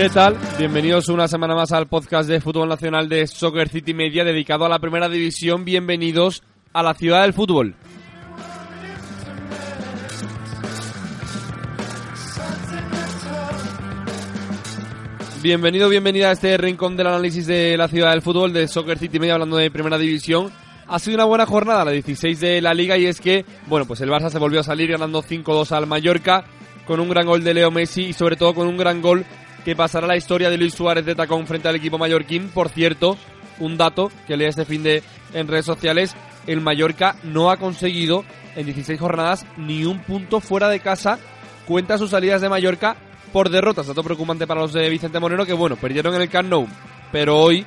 ¿Qué tal? Bienvenidos una semana más al podcast de fútbol nacional de Soccer City Media dedicado a la primera división. Bienvenidos a la ciudad del fútbol. Bienvenido, bienvenida a este rincón del análisis de la ciudad del fútbol de Soccer City Media hablando de primera división. Ha sido una buena jornada, la 16 de la liga, y es que, bueno, pues el Barça se volvió a salir ganando 5-2 al Mallorca con un gran gol de Leo Messi y sobre todo con un gran gol que pasará la historia de Luis Suárez de tacón frente al equipo mallorquín. Por cierto, un dato que leí este fin de en redes sociales, el Mallorca no ha conseguido en 16 jornadas ni un punto fuera de casa. Cuenta sus salidas de Mallorca por derrotas. Dato preocupante para los de Vicente Moreno que, bueno, perdieron en el Camp. Pero hoy,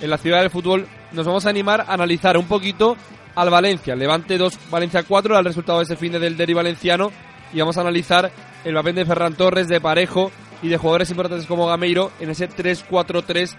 en la ciudad del fútbol, nos vamos a animar a analizar un poquito al Valencia. Levante 2, Valencia 4, el resultado de ese fin de del Derby valenciano. Y vamos a analizar el papel de Ferran Torres, de Parejo y de jugadores importantes como Gameiro en ese 3-4-3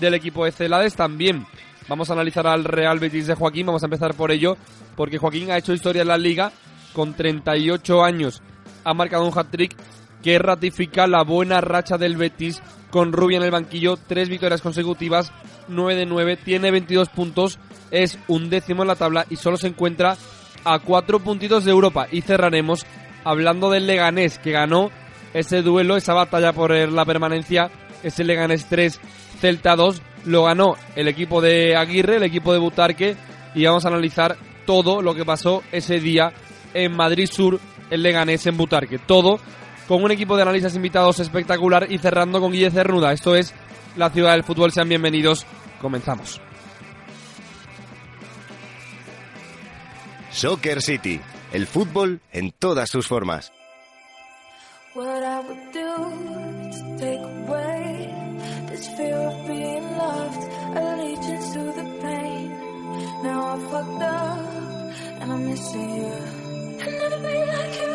del equipo de Celades. También vamos a analizar al Real Betis de Joaquín. Vamos a empezar por ello, porque Joaquín ha hecho historia en la liga con 38 años. Ha marcado un hat-trick que ratifica la buena racha del Betis con Rubia en el banquillo, tres victorias consecutivas, 9 de 9, tiene 22 puntos, es un décimo en la tabla y solo se encuentra a cuatro puntitos de Europa. Y cerraremos hablando del Leganés que ganó ese duelo, esa batalla por la permanencia, ese Leganés 3, Celta 2, lo ganó el equipo de Aguirre, el equipo de Butarque, y vamos a analizar todo lo que pasó ese día en Madrid Sur, el Leganés en Butarque. Todo con un equipo de analistas invitados espectacular y cerrando con Guille Cernuda. Esto es la ciudad del fútbol. Sean bienvenidos. Comenzamos. Soccer City, el fútbol en todas sus formas. What I would do to take away this fear of being loved, allegiance to the pain. Now I'm fucked up and I'm missing you. I'll never be like you.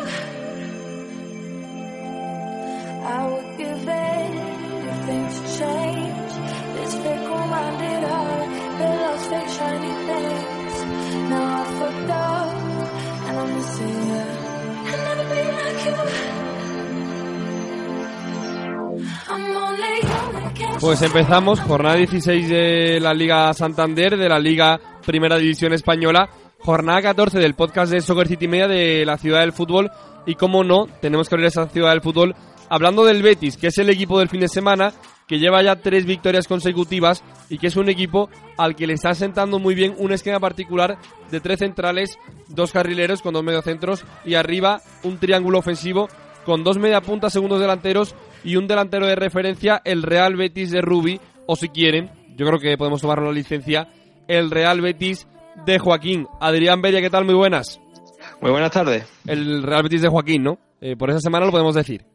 I would give anything to change this fickle-minded heart that loves fake shiny things. Now I'm fucked up and I'm missing you. I'll never be like you. Pues empezamos, jornada 16 de la Liga Santander, de la Liga Primera División Española, jornada 14 del podcast de Soccer City Media de la Ciudad del Fútbol. Y como no, tenemos que abrir esa Ciudad del Fútbol hablando del Betis, que es el equipo del fin de semana, que lleva ya tres victorias consecutivas y que es un equipo al que le está sentando muy bien un esquema particular de tres centrales, dos carrileros con dos mediocentros y arriba un triángulo ofensivo con dos media puntas, segundos delanteros y un delantero de referencia, el Real Betis de Rubi, o si quieren, yo creo que podemos tomar la licencia, el Real Betis de Joaquín. Adrián Beria, ¿qué tal? Muy buenas. Muy buenas tardes. El Real Betis de Joaquín, ¿no? Eh, por esa semana lo podemos decir.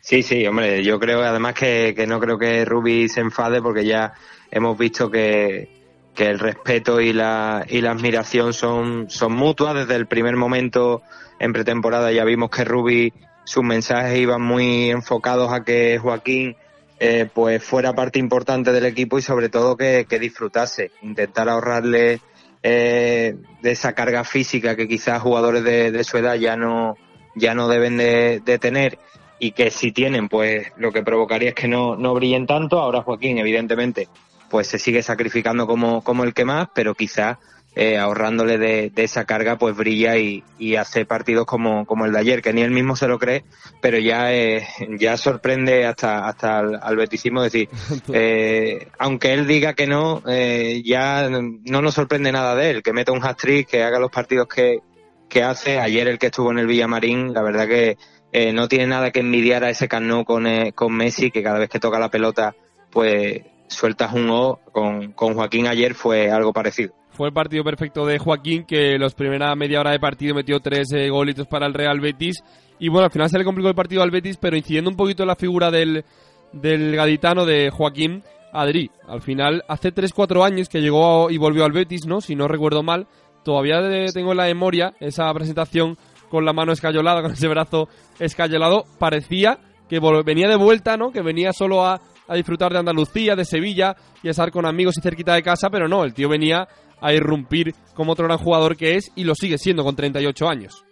Sí, sí, hombre, yo creo además que, que no creo que Rubi se enfade porque ya hemos visto que, que el respeto y la, y la admiración son, son mutuas. Desde el primer momento en pretemporada ya vimos que Rubi sus mensajes iban muy enfocados a que Joaquín eh, pues fuera parte importante del equipo y sobre todo que, que disfrutase, intentar ahorrarle eh, de esa carga física que quizás jugadores de, de su edad ya no, ya no deben de, de, tener y que si tienen pues lo que provocaría es que no, no brillen tanto. Ahora Joaquín evidentemente pues se sigue sacrificando como, como el que más, pero quizás eh, ahorrándole de, de, esa carga, pues brilla y, y, hace partidos como, como el de ayer, que ni él mismo se lo cree, pero ya, eh, ya sorprende hasta, hasta al, al beticismo decir, eh, aunque él diga que no, eh, ya no nos sorprende nada de él, que meta un hat-trick, que haga los partidos que, que hace. Ayer el que estuvo en el Villamarín, la verdad que eh, no tiene nada que envidiar a ese Cano con, eh, con Messi, que cada vez que toca la pelota, pues sueltas un O. Con, con Joaquín ayer fue algo parecido fue el partido perfecto de Joaquín, que los primera media hora de partido metió tres eh, golitos para el Real Betis. Y bueno, al final se le complicó el partido al Betis, pero incidiendo un poquito en la figura del, del gaditano de Joaquín, Adri. Al final, hace 3-4 años que llegó y volvió al Betis, ¿no? Si no recuerdo mal. Todavía tengo en la memoria esa presentación con la mano escayolada, con ese brazo escayolado. Parecía que venía de vuelta, ¿no? Que venía solo a, a disfrutar de Andalucía, de Sevilla y a estar con amigos y cerquita de casa, pero no, el tío venía a irrumpir como otro gran jugador que es y lo sigue siendo con 38 años.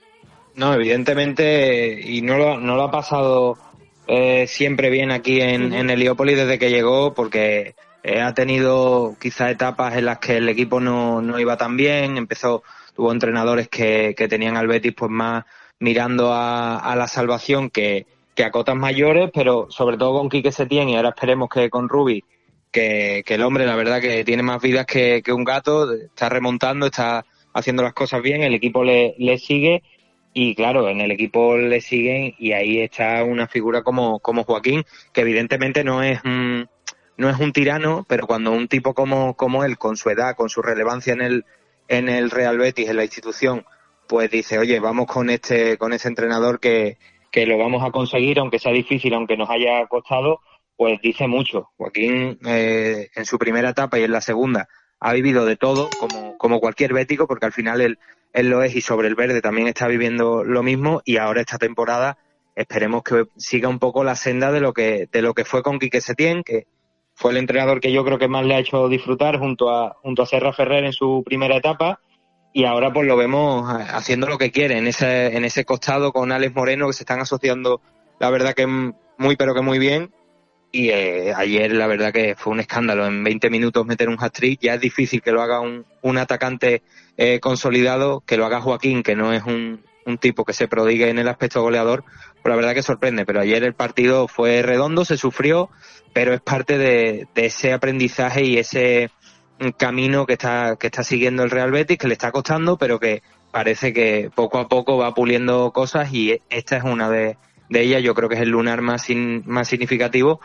No, evidentemente, y no lo, no lo ha pasado eh, siempre bien aquí en, en Heliópolis desde que llegó porque eh, ha tenido quizás etapas en las que el equipo no, no iba tan bien, empezó, tuvo entrenadores que, que tenían al Betis pues más mirando a, a la salvación que, que a cotas mayores, pero sobre todo con Quique Setién y ahora esperemos que con Rubi, que, el hombre la verdad que tiene más vidas que, un gato, está remontando, está haciendo las cosas bien, el equipo le, le sigue y claro, en el equipo le siguen y ahí está una figura como, como Joaquín, que evidentemente no es un, no es un tirano, pero cuando un tipo como, como él, con su edad, con su relevancia en el, en el Real Betis, en la institución, pues dice, oye, vamos con este, con ese entrenador que, que lo vamos a conseguir, aunque sea difícil, aunque nos haya costado, pues dice mucho. Joaquín, eh, en su primera etapa y en la segunda, ha vivido de todo, como, como cualquier bético, porque al final él, lo es y sobre el verde también está viviendo lo mismo y ahora esta temporada esperemos que siga un poco la senda de lo que, de lo que fue con Quique Setién, que fue el entrenador que yo creo que más le ha hecho disfrutar junto a, junto a Serra Ferrer en su primera etapa y ahora pues lo vemos haciendo lo que quiere en ese, en ese costado con Alex Moreno que se están asociando la verdad que muy pero que muy bien y eh, ayer la verdad que fue un escándalo. En 20 minutos meter un hat-trick ya es difícil que lo haga un, un atacante eh, consolidado que lo haga Joaquín que no es un, un tipo que se prodigue en el aspecto goleador. Pues la verdad que sorprende pero ayer el partido fue redondo se sufrió pero es parte de, de ese aprendizaje y ese camino que está que está siguiendo el Real Betis que le está costando pero que parece que poco a poco va puliendo cosas y esta es una de, de ellas yo creo que es el lunar más sin, más significativo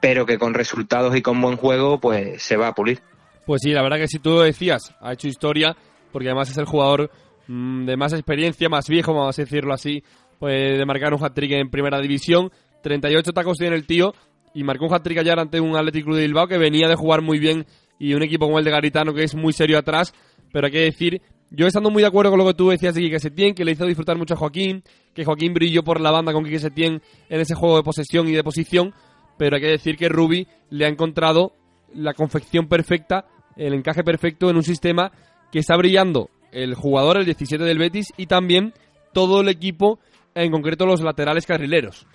pero que con resultados y con buen juego pues se va a pulir Pues sí, la verdad que si tú lo decías, ha hecho historia, porque además es el jugador mm, de más experiencia, más viejo, vamos a decirlo así, pues de marcar un hat-trick en primera división. 38 tacos tiene el tío y marcó un hat-trick ayer ante un Athletic Club de Bilbao que venía de jugar muy bien y un equipo como el de Garitano que es muy serio atrás, pero hay que decir, yo estando muy de acuerdo con lo que tú decías de Quique Setién, que le hizo disfrutar mucho a Joaquín, que Joaquín brilló por la banda con Quique Setién en ese juego de posesión y de posición, pero hay que decir que Rubi le ha encontrado la confección perfecta, el encaje perfecto en un sistema que está brillando el jugador, el 17 del Betis, y también todo el equipo, en concreto los laterales carrileros.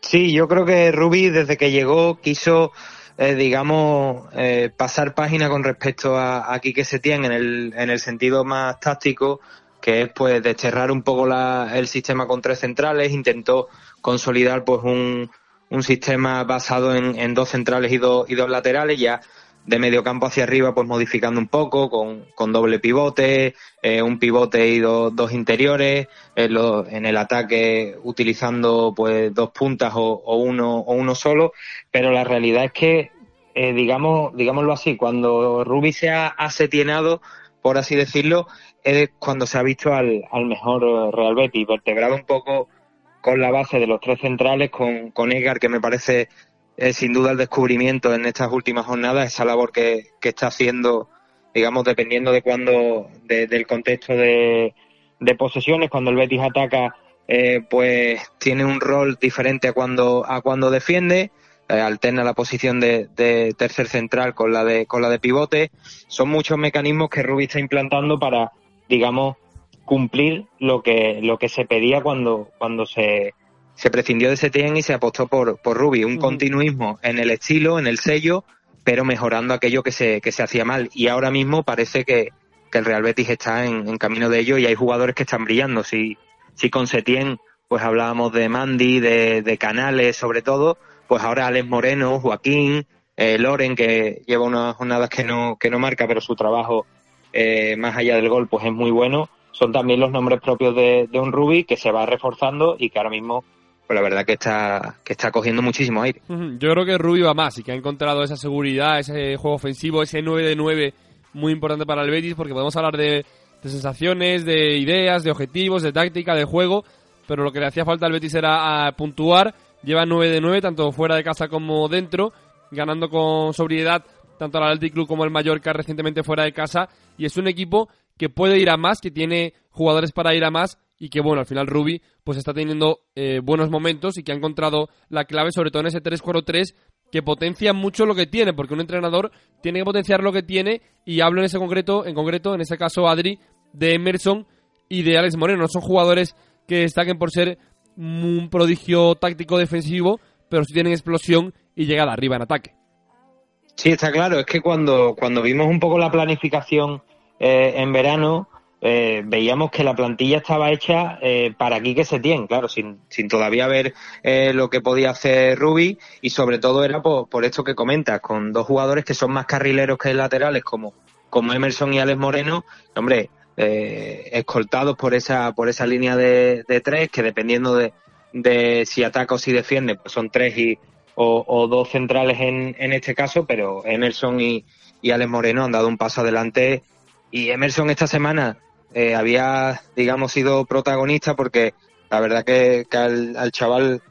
Sí, yo creo que Rubi desde que llegó quiso, eh, digamos, eh, pasar página con respecto a, a Quique Setién en el, en el sentido más táctico, que es pues desterrar un poco la, el sistema con tres centrales, intentó consolidar pues un, un sistema basado en, en dos centrales y dos, y dos laterales, ya de medio campo hacia arriba, pues modificando un poco, con, con doble pivote, eh, un pivote y do- dos interiores, en, lo- en el ataque utilizando pues dos puntas o, uno, o uno solo, pero la realidad es que, eh, digamos, digámoslo así, cuando Rubi se ha asetienado, por así decirlo, es cuando se ha visto al, al mejor eh, Real Betis, vertebrado un poco con la base de los tres centrales, con, con Edgar, que me parece eh, sin duda el descubrimiento en estas últimas jornadas, esa labor que, que está haciendo, digamos, dependiendo de cuando, de- del contexto de, de posesiones, cuando el Betis ataca, eh, pues tiene un rol diferente a cuando, a cuando defiende, eh, alterna la posición de, de tercer central con la de, con la de pivote. Son muchos mecanismos que Rubí está implantando para, digamos, cumplir lo que, lo que se pedía cuando, cuando se, se prescindió de Setien y se apostó por, por Rubi, un continuismo en el estilo, en el sello, pero mejorando aquello que se, que se hacía mal. Y ahora mismo parece que, que el Real Betis está en, en camino de ello y hay jugadores que están brillando. Si, si con Setien, pues hablábamos de Mandy, de, de Canales sobre todo, pues ahora Alex Moreno, Joaquín, eh, Loren, que lleva unas jornadas que no, que no marca, pero su trabajo eh, más allá del gol pues es muy bueno. Son también los nombres propios de, un Rubi que se va reforzando y que ahora mismo, pues la verdad que está, que está cogiendo muchísimo aire. Yo creo que Rubi va más y que ha encontrado esa seguridad, ese juego ofensivo, ese 9 de 9 muy importante para el Betis porque podemos hablar de, de sensaciones, de ideas, de objetivos, de táctica, de juego, pero lo que le hacía falta al Betis era puntuar. Lleva 9 de 9 tanto fuera de casa como dentro, ganando con sobriedad tanto al Athletic Club como el Mallorca recientemente fuera de casa y es un equipo que puede ir a más, que tiene jugadores para ir a más y que bueno, al final Rubi pues está teniendo eh, buenos momentos y que ha encontrado la clave sobre todo en ese 3-4-3 que potencia mucho lo que tiene, porque un entrenador tiene que potenciar lo que tiene y hablo en ese concreto, en concreto, en ese caso Adri, de Emerson y de Alex Moreno. No son jugadores que destaquen por ser un prodigio táctico defensivo, pero sí tienen explosión y llegada arriba en ataque. Sí, está claro. Es que cuando, cuando vimos un poco la planificación eh, en verano, eh, veíamos que la plantilla estaba hecha eh, para aquí que se tiene, claro, sin, sin todavía ver eh, lo que podía hacer Ruby y sobre todo era por, por esto que comentas, con dos jugadores que son más carrileros que laterales como, como Emerson y Alex Moreno, hombre, eh, escoltados por esa, por esa línea de, de tres, que dependiendo de, de si ataca o si defiende, pues son tres y, o, o dos centrales en, en este caso, pero Emerson y, y Alex Moreno han dado un paso adelante y Emerson esta semana eh, había, digamos, sido protagonista porque la verdad que, que al, al, chaval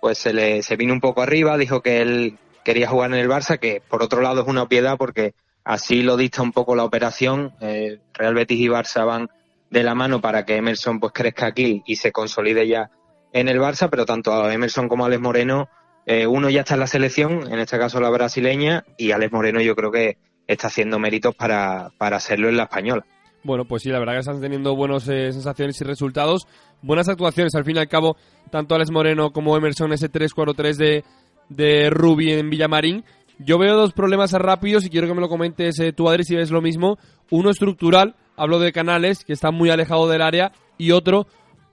pues se le se vino un poco arriba, dijo que él quería jugar en el Barça, que por otro lado es una piedad porque así lo dicta un poco la operación. Eh, Real Betis y Barça van de la mano para que Emerson pues crezca aquí y se consolide ya en el Barça, pero tanto a Emerson como a Alex Moreno, eh, uno ya está en la selección, en este caso la brasileña, y Alex Moreno yo creo que está haciendo méritos para, para hacerlo en la española. Bueno, pues sí, la verdad que están teniendo buenas eh, sensaciones y resultados. Buenas actuaciones, al fin y al cabo, tanto Alex Moreno como Emerson, ese 3-4-3 de, de Ruby en Villamarín. Yo veo dos problemas rápidos y quiero que me lo comentes eh, tú, Adri, si ves lo mismo. Uno estructural, hablo de Canales, que está muy alejado del área, y otro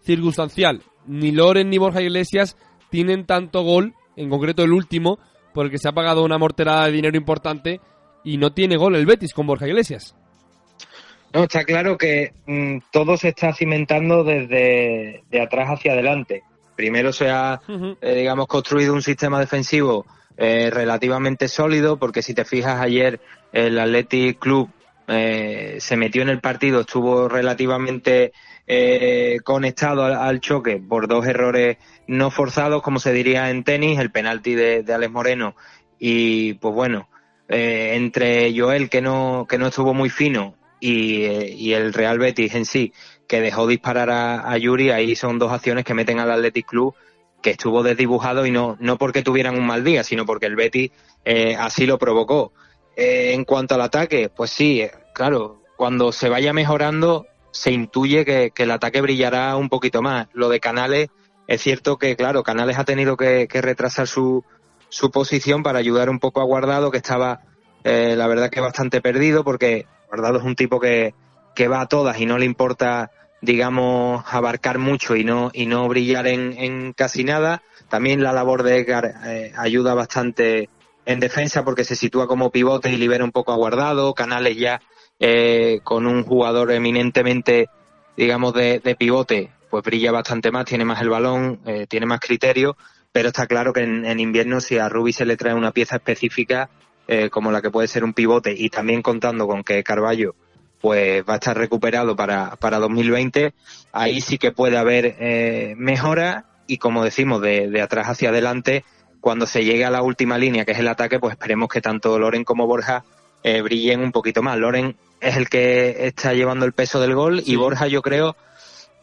circunstancial. Ni Loren ni Borja Iglesias tienen tanto gol, en concreto el último, porque se ha pagado una morterada de dinero importante y no tiene gol el Betis con Borja Iglesias. No, está claro que mmm, todo se está cimentando desde de atrás hacia adelante. Primero se ha, uh -huh. eh, digamos, construido un sistema defensivo eh, relativamente sólido, porque si te fijas ayer el Athletic Club eh, se metió en el partido, estuvo relativamente eh, conectado al, al, choque por dos errores no forzados, como se diría en tenis, el penalti de, Alex Moreno y pues bueno, eh, entre Joel que no, que no estuvo muy fino y, eh, y, el Real Betis en sí, que dejó disparar a, a, Yuri, ahí son dos acciones que meten al Athletic Club que estuvo desdibujado y no, no porque tuvieran un mal día, sino porque el Betis eh, así lo provocó. En cuanto al ataque, pues sí, claro, cuando se vaya mejorando se intuye que, que, el ataque brillará un poquito más. Lo de Canales, es cierto que, claro, Canales ha tenido que, que retrasar su, su posición para ayudar un poco a Guardado, que estaba, eh, la verdad que bastante perdido, porque Guardado es un tipo que, que va a todas y no le importa, digamos, abarcar mucho y no, y no brillar en, en casi nada. También la labor de Edgar eh, ayuda bastante en defensa porque se sitúa como pivote y libera un poco a Guardado. Canales ya eh, con un jugador eminentemente, digamos, de, de, pivote, pues brilla bastante más, tiene más el balón, eh, tiene más criterio, pero está claro que en, en, invierno si a Rubi se le trae una pieza específica eh, como la que puede ser un pivote y también contando con que Carballo pues va a estar recuperado para, para 2020, ahí sí que puede haber eh, mejora y como decimos, de, de atrás hacia adelante, cuando se llegue a la última línea, que es el ataque, pues esperemos que tanto Loren como Borja eh, brillen un poquito más. Loren es el que está llevando el peso del gol y Borja yo creo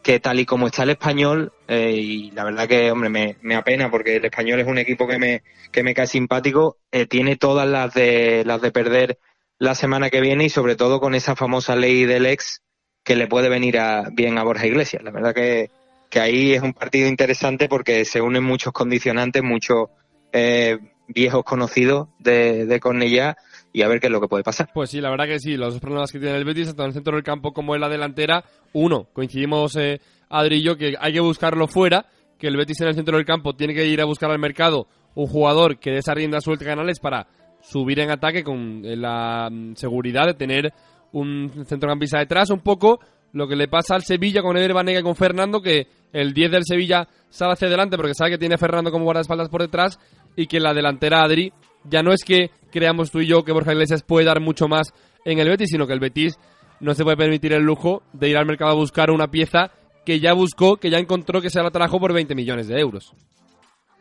que tal y como está el español, eh, y la verdad que, hombre, me, me, apena porque el español es un equipo que me, que me cae simpático, eh, tiene todas las de, las de perder la semana que viene y sobre todo con esa famosa ley del ex que le puede venir a, bien a Borja Iglesias. La verdad que, que ahí es un partido interesante porque se unen muchos condicionantes, muchos eh, viejos conocidos de, de Cornellá y a ver qué es lo que puede pasar. Pues sí, la verdad que sí, los dos problemas que tiene el Betis, tanto en el centro del campo como en la delantera, uno, coincidimos eh, Adri y yo que hay que buscarlo fuera, que el Betis en el centro del campo tiene que ir a buscar al mercado un jugador que dé esa rienda suelta Canales para subir en ataque con eh, la mm, seguridad de tener un centrocampista detrás, un poco lo que le pasa al Sevilla con Eder Banega y con Fernando, que el 10 del Sevilla sale hacia adelante porque sabe que tiene a Fernando como guardaespaldas por detrás y que la delantera Adri ya no es que creamos tú y yo que Borja Iglesias puede dar mucho más en el Betis, sino que el Betis no se puede permitir el lujo de ir al mercado a buscar una pieza que ya buscó, que ya encontró que se la trajo por 20 millones de euros.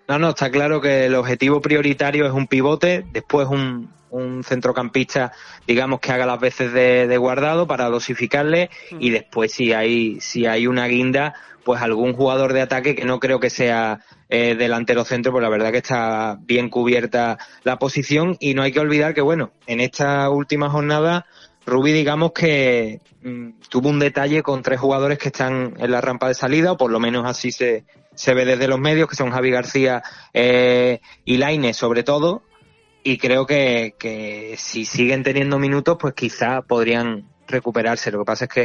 No, no, está claro que el objetivo prioritario es un pivote, después un, un centrocampista, digamos, que haga las veces de, de guardado para dosificarle mm. y después si hay, si hay una guinda, pues algún jugador de ataque que no creo que sea eh, delantero centro, pues la verdad que está bien cubierta la posición y no hay que olvidar que, bueno, en esta última jornada Rubi, digamos que mm, tuvo un detalle con tres jugadores que están en la rampa de salida, o por lo menos así se, se ve desde los medios, que son Javi García eh, y Laine sobre todo, y creo que, que si siguen teniendo minutos, pues quizá podrían recuperarse. Lo que pasa es que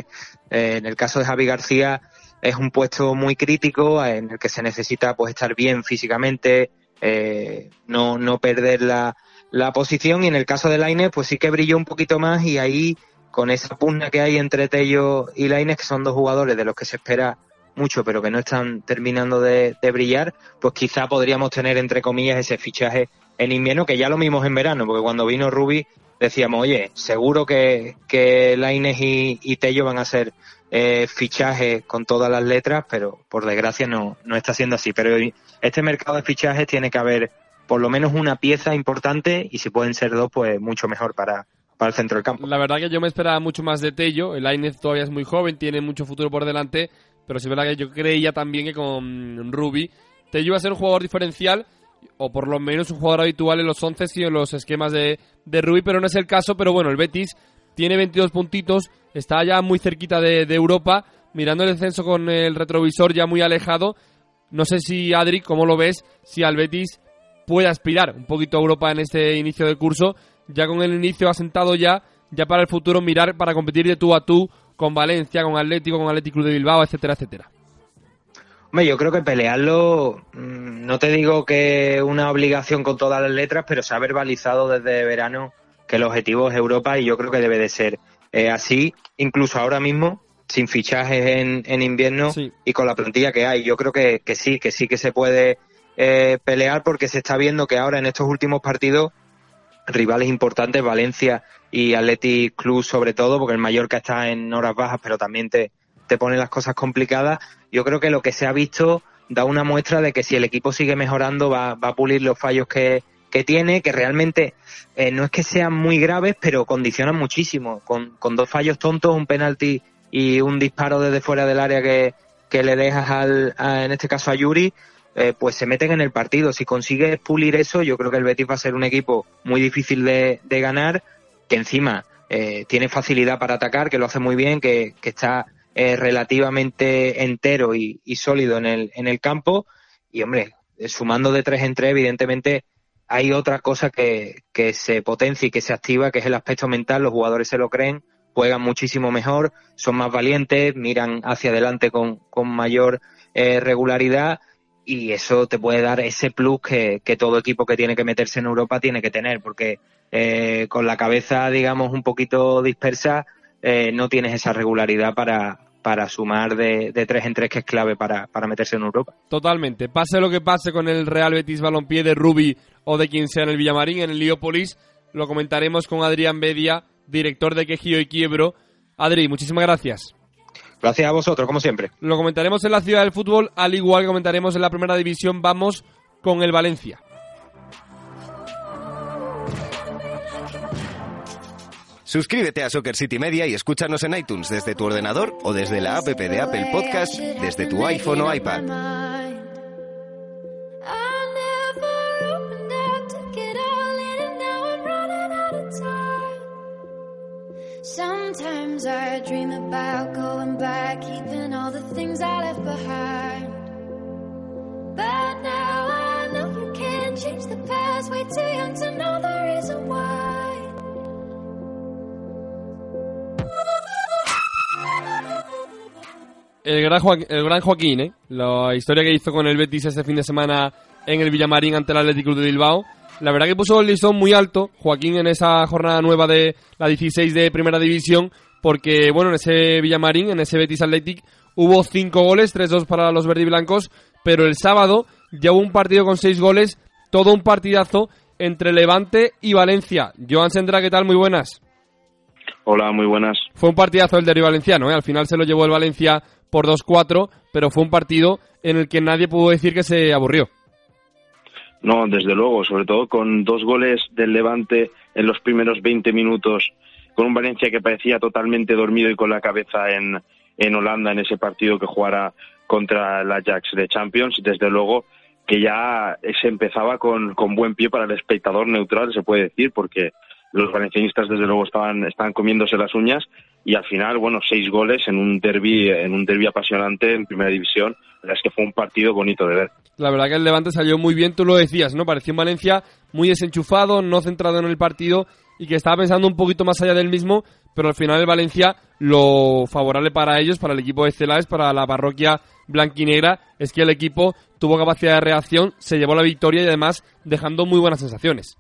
eh, en el caso de Javi García es un puesto muy crítico en el que se necesita pues estar bien físicamente, eh, no, no perder la, la posición y en el caso de Lainez pues sí que brilló un poquito más y ahí con esa pugna que hay entre Tello y Lainez que son dos jugadores de los que se espera mucho pero que no están terminando de, brillar pues quizá podríamos tener entre comillas ese fichaje en invierno que ya lo vimos en verano porque cuando vino Ruby decíamos oye seguro que, que Lainez y, Tello van a ser eh, con todas las letras pero por desgracia no, no está siendo así pero este mercado de fichajes tiene que haber por lo menos una pieza importante y si pueden ser dos, pues mucho mejor para, para el centro del campo. La verdad que yo me esperaba mucho más de Tello. El Ainez todavía es muy joven, tiene mucho futuro por delante, pero sí es verdad que yo creía también que con Ruby Tello iba a ser un jugador diferencial o por lo menos un jugador habitual en los 11 y en los esquemas de, de Ruby, pero no es el caso. Pero bueno, el Betis tiene 22 puntitos, está ya muy cerquita de, Europa, mirando el descenso con el retrovisor ya muy alejado. No sé si, Adri, ¿cómo lo ves? Si al Betis puede aspirar un poquito a Europa en este inicio de curso, ya con el inicio asentado ya, ya para el futuro mirar para competir de tú a tú con Valencia, con Atlético, con Atlético de Bilbao, etcétera, etcétera. Hombre, yo creo que pelearlo, mm, no te digo que una obligación con todas las letras, pero se ha verbalizado desde verano que el objetivo es Europa y yo creo que debe de ser eh, así, incluso ahora mismo, sin fichajes en, en invierno y con la plantilla que hay. Yo creo que, que sí, que sí que se puede eh, pelear porque se está viendo que ahora en estos últimos partidos rivales importantes, Valencia y Athletic Club sobre todo, porque el Mallorca está en horas bajas, pero también te, te pone las cosas complicadas. Yo creo que lo que se ha visto da una muestra de que si el equipo sigue mejorando va, va a pulir los fallos que, que tiene, que realmente eh, no es que sean muy graves, pero condicionan muchísimo. Con, con dos fallos tontos, un penalti y un disparo desde fuera del área que, que le dejas al, en este caso a Yuri, eh, pues se meten en el partido. Si consigues pulir eso, yo creo que el Betis va a ser un equipo muy difícil de, ganar, que encima eh, tiene facilidad para atacar, que lo hace muy bien, que, está eh, relativamente entero y, sólido en el, en el campo. Y hombre, sumando de tres en tres, evidentemente hay otra cosa que, se potencia y que se activa, que es el aspecto mental. Los jugadores se lo creen, juegan muchísimo mejor, son más valientes, miran hacia adelante con, mayor regularidad y eso te puede dar ese plus que, todo equipo que tiene que meterse en Europa tiene que tener, porque eh, con la cabeza, digamos, un poquito dispersa, eh, no tienes esa regularidad para, sumar de, de, tres en tres, que es clave para, para meterse en Europa. Totalmente. Pase lo que pase con el Real Betis Balompié de Rubi o de quien sea en el Villamarín, en el Leópolis, lo comentaremos con Adrián Bedia, director de Quejío y Quiebro. Adri, muchísimas gracias. Gracias a vosotros, como siempre. Lo comentaremos en la ciudad del fútbol, al igual que comentaremos en la primera división. Vamos con el Valencia. Suscríbete a Soccer City Media y escúchanos en iTunes desde tu ordenador o desde la app de Apple Podcast desde tu iPhone o iPad. Sometimes I dream about going back, keeping all the things I left behind. But now I know you can't change the past, too young to know the reason why. El gran, Joaquín, el gran Joaquín, ¿eh? la historia que hizo con el Betis este fin de semana en el Villamarín ante el Atlético de Bilbao la verdad que puso el listón muy alto, Joaquín, en esa jornada nueva de la 16 de Primera División, porque, bueno, en ese Villamarín, en ese Betis Athletic, hubo cinco goles, 3-2 para los verdiblancos, pero el sábado ya hubo un partido con seis goles, todo un partidazo entre Levante y Valencia. Joan Sendra, ¿qué tal? Muy buenas. Hola, muy buenas. Fue un partidazo el derbi valenciano, ¿eh? al final se lo llevó el Valencia por 2-4, pero fue un partido en el que nadie pudo decir que se aburrió. No, desde luego, sobre todo con dos goles del Levante en los primeros 20 minutos, con un Valencia que parecía totalmente dormido y con la cabeza en, en Holanda en ese partido que jugara contra el Ajax de Champions, desde luego que ya se empezaba con, con buen pie para el espectador neutral, se puede decir, porque los valencianistas desde luego estaban, estaban comiéndose las uñas y al final, bueno, seis goles en un derby, en un derby apasionante en primera división. La es que fue un partido bonito de ver. La verdad que el Levante salió muy bien, tú lo decías, ¿no? Pareció un Valencia muy desenchufado, no centrado en el partido y que estaba pensando un poquito más allá del mismo, pero al final el Valencia lo favorable para ellos, para el equipo de Celades, para la parroquia blanquinegra, es que el equipo tuvo capacidad de reacción, se llevó la victoria y además dejando muy buenas sensaciones.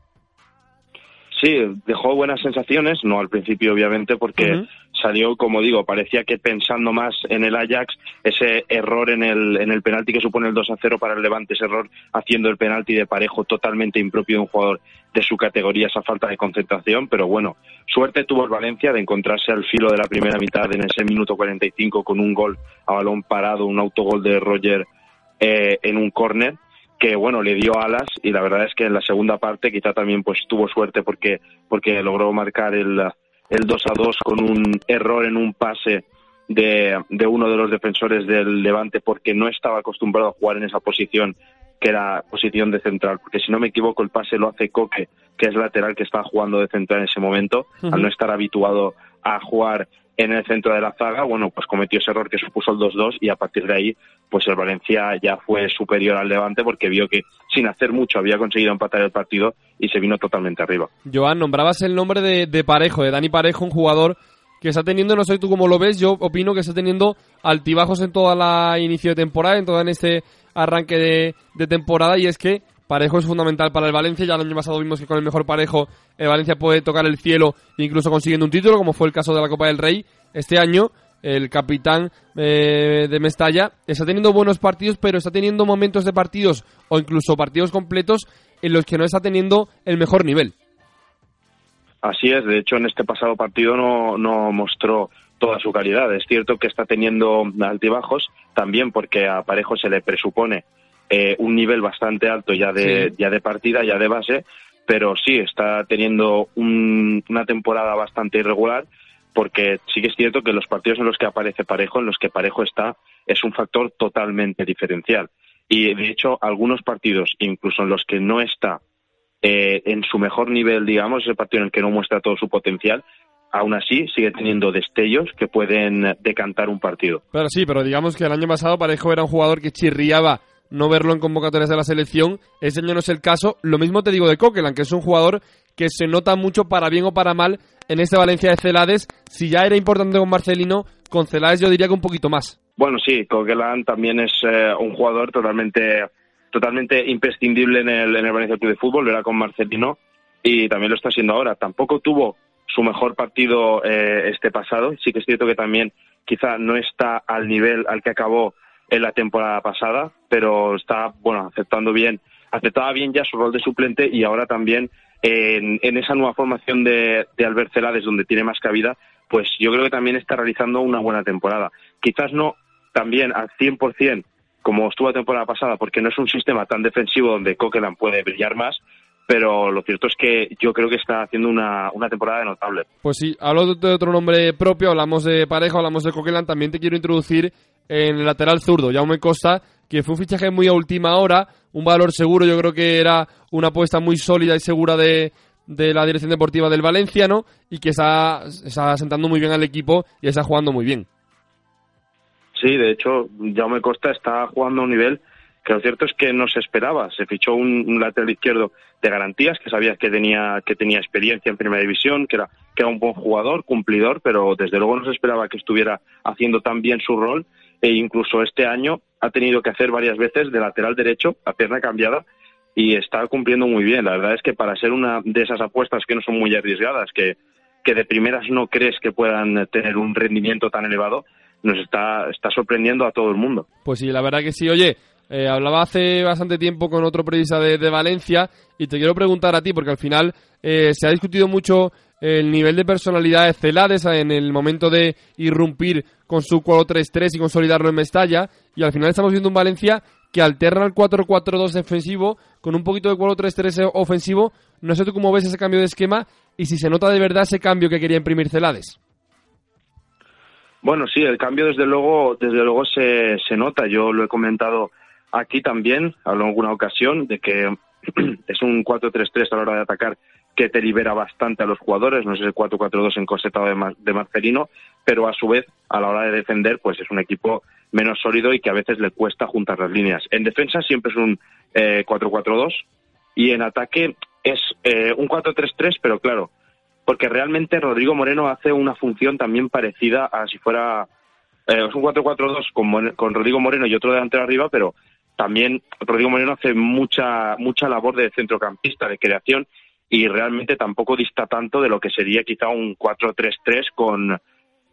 Sí, dejó buenas sensaciones, no al principio obviamente porque salió, como digo, parecía que pensando más en el Ajax, ese error en el, en el penalti que supone el 2 a 0 para el Levante, ese error haciendo el penalti de parejo totalmente impropio de un jugador de su categoría, esa falta de concentración, pero bueno, suerte tuvo el Valencia de encontrarse al filo de la primera mitad en ese minuto 45 con un gol a balón parado, un autogol de Roger eh, en un córner que bueno le dio alas y la verdad es que en la segunda parte quizá también pues tuvo suerte porque porque logró marcar el el 2 a 2 con un error en un pase de, de uno de los defensores del Levante porque no estaba acostumbrado a jugar en esa posición que era posición de central, porque si no me equivoco el pase lo hace Coque, que es lateral que está jugando de central en ese momento, al no estar habituado a jugar en el centro de la zaga, bueno, pues cometió ese error que supuso el 2-2 y a partir de ahí, pues el Valencia ya fue superior al Levante porque vio que sin hacer mucho había conseguido empatar el partido y se vino totalmente arriba. Joan, nombrabas el nombre de, Parejo, de Dani Parejo, un jugador que está teniendo, no sé tú cómo lo ves, yo opino que está teniendo altibajos en toda la inicio de temporada, en todo en este arranque de, de temporada y es que Parejo es fundamental para el Valencia. Ya el año pasado vimos que con el mejor parejo el Valencia puede tocar el cielo incluso consiguiendo un título, como fue el caso de la Copa del Rey. Este año el capitán eh, de Mestalla está teniendo buenos partidos, pero está teniendo momentos de partidos o incluso partidos completos en los que no está teniendo el mejor nivel. Así es, de hecho en este pasado partido no, no mostró toda su calidad. Es cierto que está teniendo altibajos, también porque a Parejo se le presupone eh, un nivel bastante alto ya de, ya de partida, ya de base, pero sí está teniendo una temporada bastante irregular porque sí que es cierto que los partidos en los que aparece Parejo, en los que Parejo está, es un factor totalmente diferencial. Y de hecho, algunos partidos, incluso en los que no está eh, en su mejor nivel, digamos, ese partido en el que no muestra todo su potencial, aún así sigue teniendo destellos que pueden decantar un partido. Pero sí, pero digamos que el año pasado Parejo era un jugador que chirriaba no verlo en convocatorias de la selección. Ese año no es el caso. Lo mismo te digo de Coquelan, que es un jugador que se nota mucho para bien o para mal en este Valencia de Celades. Si ya era importante con Marcelino, con Celades yo diría que un poquito más. Bueno, sí, Coquelan también es eh, un jugador totalmente totalmente imprescindible en el, en el Valencia Club de Fútbol, era con Marcelino y también lo está haciendo ahora. Tampoco tuvo su mejor partido eh, este pasado, sí que es cierto que también quizá no está al nivel al que acabó en la temporada pasada, pero está, bueno, aceptando bien, aceptaba bien ya su rol de suplente y ahora también en, esa nueva formación de, de Albert Celades, donde tiene más cabida, pues yo creo que también está realizando una buena temporada. Quizás no también al 100% como estuvo la temporada pasada, porque no es un sistema tan defensivo donde Coquelin puede brillar más, pero lo cierto es que yo creo que está haciendo una, una temporada notable. Pues sí, hablo de otro nombre propio, hablamos de Parejo, hablamos de Coquelin, también te quiero introducir en el lateral zurdo, Jaume Costa, que fue un fichaje muy a última hora, un valor seguro, yo creo que era una apuesta muy sólida y segura de, de la dirección deportiva del Valenciano y que está, está sentando muy bien al equipo y está jugando muy bien. Sí, de hecho, Jaume Costa está jugando a un nivel que lo cierto es que no se esperaba. Se fichó un, lateral izquierdo de garantías, que sabías que tenía, que tenía experiencia en primera división, que era, que era un buen jugador, cumplidor, pero desde luego no se esperaba que estuviera haciendo tan bien su rol e incluso este año ha tenido que hacer varias veces de lateral derecho, a pierna cambiada, y está cumpliendo muy bien. La verdad es que para ser una de esas apuestas que no son muy arriesgadas, que, que de primeras no crees que puedan tener un rendimiento tan elevado, nos está, está sorprendiendo a todo el mundo. Pues sí, la verdad que sí. Oye, eh, hablaba hace bastante tiempo con otro periodista de, Valencia y te quiero preguntar a ti, porque al final eh, se ha discutido mucho el nivel de personalidad de Celades en el momento de irrumpir con su 4-3-3 y consolidarlo en Mestalla, y al final estamos viendo un Valencia que alterna el 4-4-2 defensivo con un poquito de 4-3-3 ofensivo. No sé tú cómo ves ese cambio de esquema y si se nota de verdad ese cambio que quería imprimir Celades. Bueno, sí, el cambio desde luego, desde luego se, se nota. Yo lo he comentado aquí también, hablo en alguna ocasión, de que es un 4-3-3 a la hora de atacar que te libera bastante a los jugadores, no es el 4-4-2 encorsetado de, de Marcelino, pero a su vez, a la hora de defender, pues es un equipo menos sólido y que a veces le cuesta juntar las líneas. En defensa siempre es un 4-4-2 y en ataque es un 4-3-3, pero claro, porque realmente Rodrigo Moreno hace una función también parecida a si fuera eh, es un 4-4-2 con, con Rodrigo Moreno y otro delantero arriba, pero también Rodrigo Moreno hace mucha mucha labor de centrocampista, de creación y realmente tampoco dista tanto de lo que sería quizá un 4-3-3 con,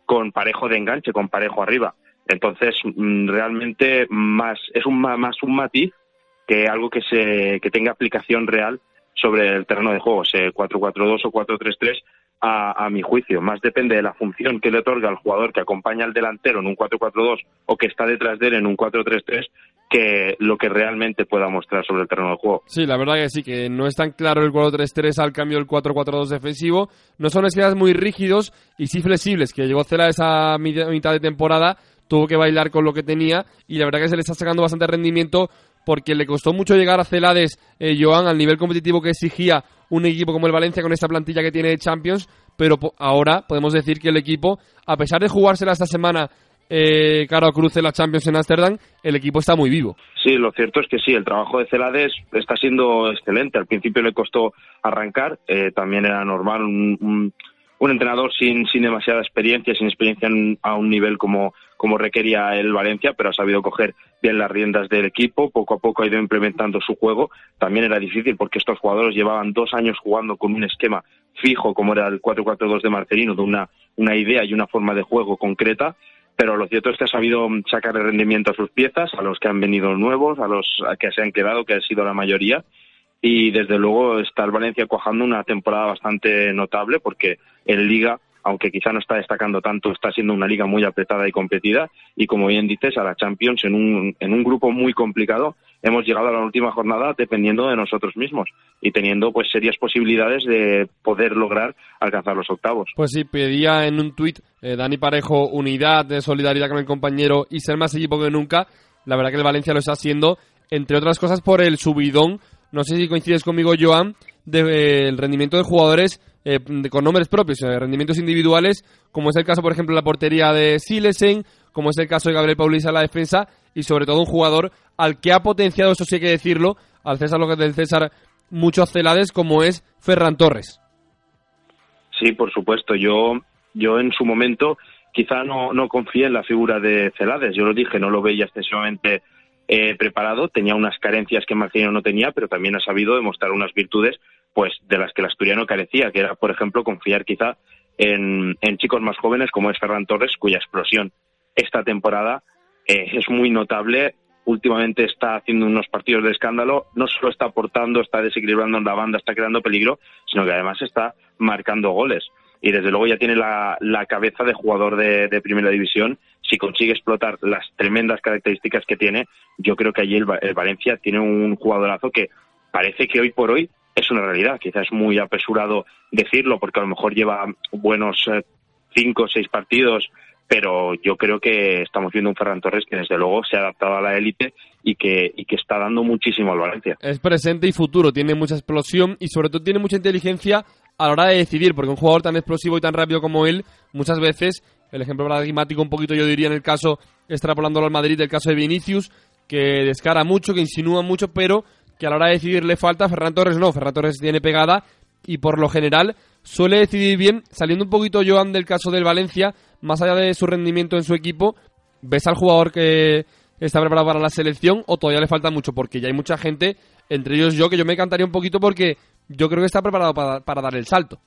con parejo de enganche, con parejo arriba. Entonces, mm, realmente más es un más un matiz que algo que se que tenga aplicación real sobre el terreno de juego, ese 4-4-2 o 4-3-3, a, a, mi juicio. Más depende de la función que le otorga al jugador que acompaña al delantero en un 4-4-2 o que está detrás de él en un 4-3-3 que lo que realmente pueda mostrar sobre el terreno de juego. Sí, la verdad que sí, que no es tan claro el 4-3-3 al cambio del 4-4-2 defensivo. No son esquemas muy rígidos y sí flexibles, que llegó Cela esa mitad de temporada, tuvo que bailar con lo que tenía y la verdad que se le está sacando bastante rendimiento porque le costó mucho llegar a Celades, eh, Joan, al nivel competitivo que exigía un equipo como el Valencia con esta plantilla que tiene de Champions, pero ahora podemos decir que el equipo, a pesar de jugársela esta semana eh, cara cruce la Champions en Ámsterdam, el equipo está muy vivo. Sí, lo cierto es que sí, el trabajo de Celades está siendo excelente. Al principio le costó arrancar, eh, también era normal un, entrenador sin, sin demasiada experiencia, sin experiencia a un nivel como, como requería el Valencia, pero ha sabido coger bien las riendas del equipo, poco a poco ha ido implementando su juego. También era difícil porque estos jugadores llevaban dos años jugando con un esquema fijo como era el 4-4-2 de Marcelino, de una, una idea y una forma de juego concreta, pero lo cierto es que ha sabido sacar el rendimiento a sus piezas, a los que han venido nuevos, a los que se han quedado, que ha sido la mayoría, y desde luego está el Valencia cuajando una temporada bastante notable porque en Liga, aunque quizá no está destacando tanto, está siendo una liga muy apretada y competida. Y como bien dices, a la Champions en un, en un grupo muy complicado hemos llegado a la última jornada dependiendo de nosotros mismos y teniendo pues serias posibilidades de poder lograr alcanzar los octavos. Pues sí, pedía en un tuit eh, Dani Parejo unidad, de solidaridad con el compañero y ser más equipo que nunca. La verdad que el Valencia lo está haciendo, entre otras cosas por el subidón no sé si coincides conmigo, Joan, del de, eh, rendimiento de jugadores eh, con nombres propios, eh, rendimientos individuales, como es el caso, por ejemplo, de la portería de Silesen, como es el caso de Gabriel Paulista en la defensa, y sobre todo un jugador al que ha potenciado, eso sí hay que decirlo, al César lo que del César, muchos celades, como es Ferran Torres. Sí, por supuesto. Yo, yo en su momento quizá no, no confié en la figura de Celades. Yo lo dije, no lo veía excesivamente eh, preparado, tenía unas carencias que Marcelino no tenía, pero también ha sabido demostrar unas virtudes pues de las que el asturiano carecía, que era, por ejemplo, confiar quizá en, chicos más jóvenes como es Ferran Torres, cuya explosión esta temporada eh, es muy notable. Últimamente está haciendo unos partidos de escándalo, no solo está aportando, está desequilibrando en la banda, está creando peligro, sino que además está marcando goles y desde luego ya tiene la, cabeza de jugador de, primera división. Si consigue explotar las tremendas características que tiene, yo creo que allí el, Valencia tiene un jugadorazo que parece que hoy por hoy es una realidad. Quizás es muy apresurado decirlo porque a lo mejor lleva buenos eh, cinco o seis partidos, pero yo creo que estamos viendo un Ferran Torres que desde luego se ha adaptado a la élite y que, y que está dando muchísimo al Valencia. Es presente y futuro, tiene mucha explosión y sobre todo tiene mucha inteligencia a la hora de decidir, porque un jugador tan explosivo y tan rápido como él, muchas veces, el ejemplo paradigmático un poquito yo diría en el caso, extrapolándolo al Madrid, el caso de Vinicius, que descara mucho, que insinúa mucho, pero que a la hora de decidir le falta, Ferran Torres no, Ferran Torres tiene pegada y por lo general suele decidir bien, saliendo un poquito Joan del caso del Valencia, más allá de su rendimiento en su equipo, ves al jugador que está preparado para la selección o todavía le falta mucho, porque ya hay mucha gente, entre ellos yo, que yo me encantaría un poquito porque yo creo que está preparado para, para dar el salto.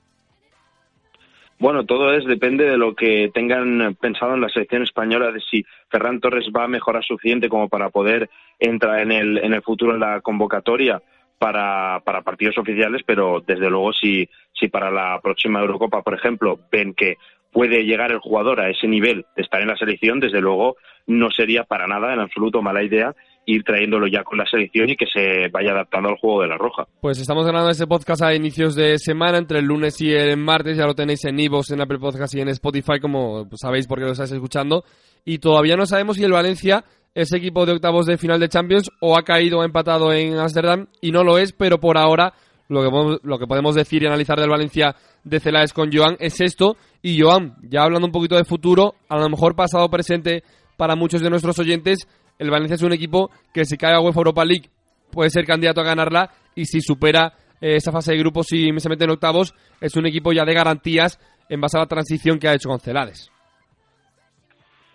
Bueno, todo es depende de lo que tengan pensado en la selección española de si Ferran Torres va a mejorar suficiente como para poder entrar en el, en el futuro en la convocatoria para, para partidos oficiales, pero desde luego si, si para la próxima Eurocopa, por ejemplo, ven que puede llegar el jugador a ese nivel de estar en la selección, desde luego no sería para nada en absoluto mala idea ir trayéndolo ya con la selección y que se vaya adaptando al juego de la roja. Pues estamos grabando este podcast a inicios de semana, entre el lunes y el martes, ya lo tenéis en Ivos, en Apple Podcast y en Spotify, como sabéis porque lo estáis escuchando, y todavía no sabemos si el Valencia es equipo de octavos de final de Champions o ha caído o ha empatado en Amsterdam, y no lo es, pero por ahora lo que, podemos, lo que podemos decir y analizar del Valencia de Celades con Joan es esto. Y Joan, ya hablando un poquito de futuro, a lo mejor pasado presente para muchos de nuestros oyentes, el Valencia es un equipo que si cae a UEFA Europa League puede ser candidato a ganarla y si supera eh, esa fase de grupos y se mete en octavos, es un equipo ya de garantías en base a la transición que ha hecho con Celades.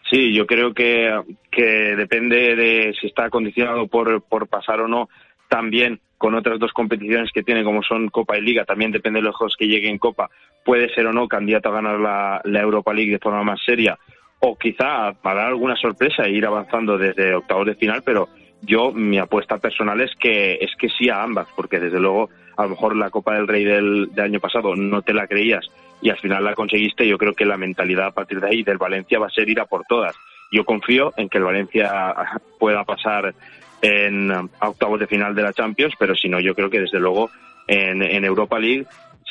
Sí, yo creo que, que depende de si está condicionado por, por pasar o no. También con otras dos competiciones que tiene, como son Copa y Liga, también depende de los juegos que llegue en Copa, puede ser o no candidato a ganar la, la Europa League de forma más seria, o quizá para dar alguna sorpresa e ir avanzando desde octavos de final, pero yo mi apuesta personal es que es que sí a ambas, porque desde luego a lo mejor la Copa del Rey del, del año pasado no te la creías y al final la conseguiste, yo creo que la mentalidad a partir de ahí del Valencia va a ser ir a por todas. Yo confío en que el Valencia pueda pasar en octavos de final de la Champions, pero si no, yo creo que desde luego en, en Europa League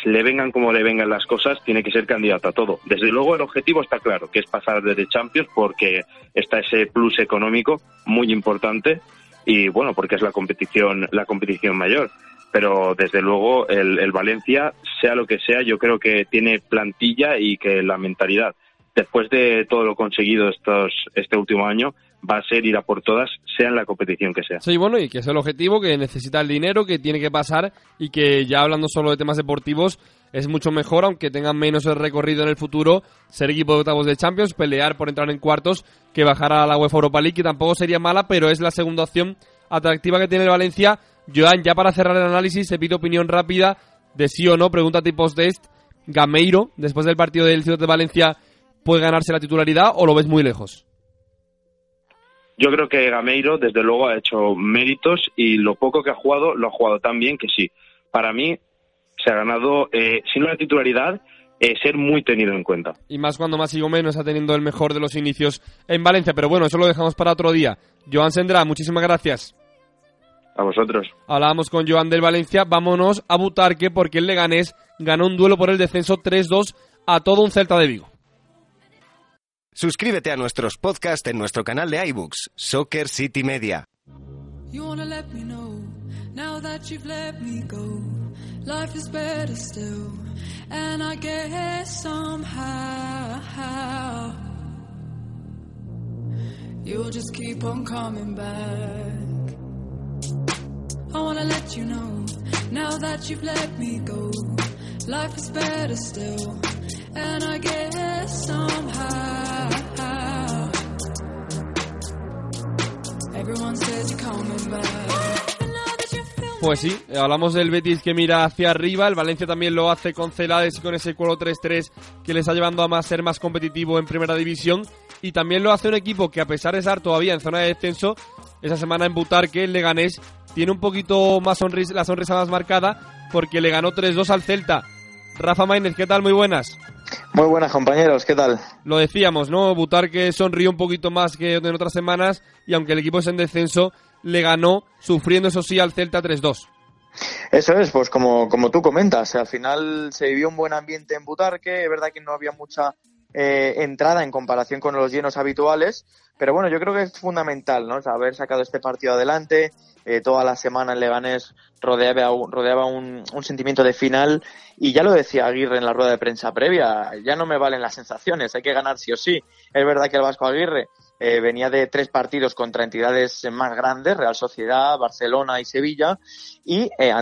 le vengan como le vengan las cosas, tiene que ser candidato a todo. Desde luego el objetivo está claro, que es pasar desde Champions porque está ese plus económico muy importante y bueno, porque es la competición, la competición mayor. Pero desde luego el, Valencia, sea lo que sea, yo creo que tiene plantilla y que la mentalidad, después de todo lo conseguido estos, este último año, va a ser ir a por todas, sea en la competición que sea. Sí, bueno, y que es el objetivo, que necesita el dinero, que tiene que pasar y que ya hablando solo de temas deportivos, es mucho mejor, aunque tengan menos el recorrido en el futuro, ser equipo de octavos de Champions, pelear por entrar en cuartos, que bajar a la UEFA Europa League, que tampoco sería mala, pero es la segunda opción atractiva que tiene el Valencia. Joan, ya para cerrar el análisis, se pide opinión rápida de sí o no, pregunta tipos test. Gameiro, después del partido del Ciudad de Valencia, ¿puede ganarse la titularidad o lo ves muy lejos? Yo creo que Gameiro, desde luego, ha hecho méritos y lo poco que ha jugado, lo ha jugado tan bien que sí. Para mí, se ha ganado, eh, si no la titularidad, eh, ser muy tenido en cuenta. Y más cuando más o menos está teniendo el mejor de los inicios en Valencia. Pero bueno, eso lo dejamos para otro día. Joan Sendra, muchísimas gracias. A vosotros. Hablábamos con Joan del Valencia. Vámonos a Butarque porque el Leganés ganó un duelo por el descenso 3-2 a todo un Celta de Vigo. Suscríbete a nuestros podcasts en nuestro canal de iBooks, Soccer City Media. You wanna let me know now that you've let me go. Life is better still, and I guess somehow you'll just keep on coming back. I wanna let you know now that you've let me go. Life is better still, and I guess somehow everyone says you're coming back. But now that you feel Pues sí, hablamos del Betis que mira hacia arriba, el Valencia también lo hace con Celades y con ese 4-3-3 que le está llevando a más ser más competitivo en primera división y también lo hace un equipo que a pesar de estar todavía en zona de descenso, esa semana en Butarque el Leganés tiene un poquito más sonris la sonrisa más marcada porque le ganó 3-2 al Celta. Rafa Maínez, ¿qué tal? Muy buenas. Muy buenas compañeros, ¿qué tal? Lo decíamos, ¿no? Butarque sonrió un poquito más que en otras semanas y aunque el equipo es en descenso, le ganó, sufriendo eso sí al Celta 3-2. Eso es, pues como, como tú comentas, al final se vivió un buen ambiente en Butarque, es verdad que no había mucha eh, entrada en comparación con los llenos habituales, pero bueno, yo creo que es fundamental, ¿no? Haber sacado este partido adelante, eh, toda la semana en Leganés rodeaba, rodeaba un, un sentimiento de final y ya lo decía Aguirre en la rueda de prensa previa, ya no me valen las sensaciones, hay que ganar sí o sí. Es verdad que el Vasco Aguirre eh, venía de tres partidos contra entidades más grandes, Real Sociedad, Barcelona y Sevilla, y eh,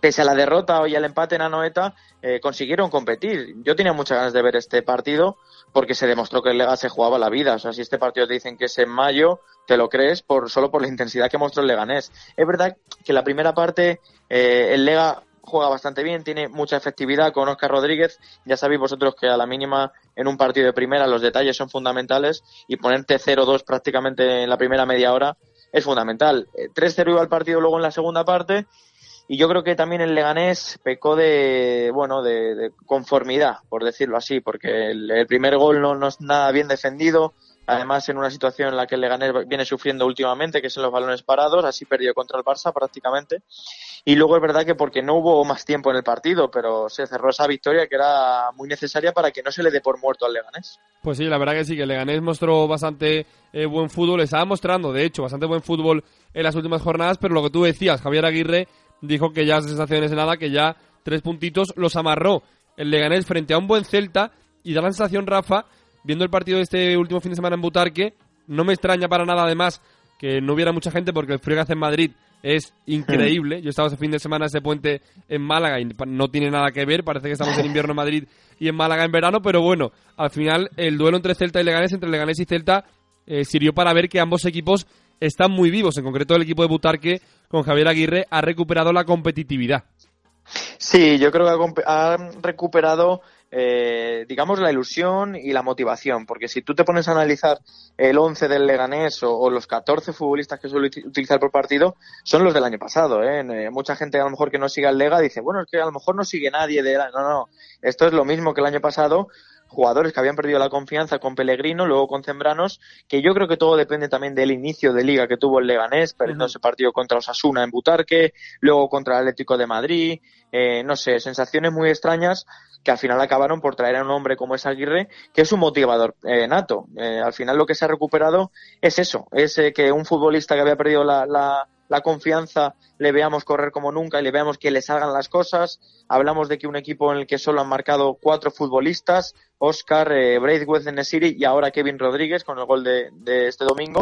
pese a la derrota y al empate en Anoeta, eh, consiguieron competir. Yo tenía muchas ganas de ver este partido porque se demostró que el Lega se jugaba la vida. O sea, si este partido te dicen que es en mayo, te lo crees por solo por la intensidad que mostró el Leganés. Es verdad que la primera parte eh, el Lega juega bastante bien, tiene mucha efectividad con Oscar Rodríguez. Ya sabéis vosotros que a la mínima en un partido de primera los detalles son fundamentales y ponerte 0-2 prácticamente en la primera media hora es fundamental. Eh, 3-0 iba el partido luego en la segunda parte y yo creo que también el Leganés pecó de, bueno, de, de conformidad, por decirlo así, porque el, el primer gol no, no es nada bien defendido, además en una situación en la que el Leganés viene sufriendo últimamente, que son los balones parados, así perdió contra el Barça prácticamente. Y luego es verdad que porque no hubo más tiempo en el partido, pero se cerró esa victoria que era muy necesaria para que no se le dé por muerto al Leganés. Pues sí, la verdad que sí, que el Leganés mostró bastante eh, buen fútbol, estaba mostrando, de hecho, bastante buen fútbol en las últimas jornadas, pero lo que tú decías, Javier Aguirre dijo que ya sensaciones de nada, que ya tres puntitos los amarró el Leganés frente a un buen Celta y da la sensación, Rafa, viendo el partido de este último fin de semana en Butarque, no me extraña para nada además que no hubiera mucha gente porque el frío que hace en Madrid es increíble. Yo estaba ese fin de semana ese puente en Málaga y no tiene nada que ver, parece que estamos en invierno en Madrid y en Málaga en verano, pero bueno, al final el duelo entre Celta y Leganés, entre Leganés y Celta, eh, sirvió para ver que ambos equipos están muy vivos. En concreto, el equipo de Butarque con Javier Aguirre ha recuperado la competitividad. Sí, yo creo que ha recuperado, eh, digamos, la ilusión y la motivación, porque si tú te pones a analizar el 11 del Leganés o, los 14 futbolistas que suele utilizar por partido, son los del año pasado. ¿eh? ¿eh? Mucha gente a lo mejor que no sigue al Lega dice, bueno, es que a lo mejor no sigue nadie de... No, no, esto es lo mismo que el año pasado, jugadores que habían perdido la confianza con Pellegrino, luego con Zembranos, que yo creo que todo depende también del inicio de liga que tuvo el Leganés, perdiendo ese partido contra Osasuna en Butarque, luego contra el Atlético de Madrid, eh, no sé, sensaciones muy extrañas que al final acabaron por traer a un hombre como es Aguirre, que es un motivador eh, nato. Eh, al final lo que se ha recuperado es eso, es que un futbolista que había perdido la, la la confianza, le veamos correr como nunca y le veamos que le salgan las cosas. Hablamos de que un equipo en el que solo han marcado cuatro futbolistas, Oscar, eh, Braithwaite City y ahora Kevin Rodríguez con el gol de, este domingo.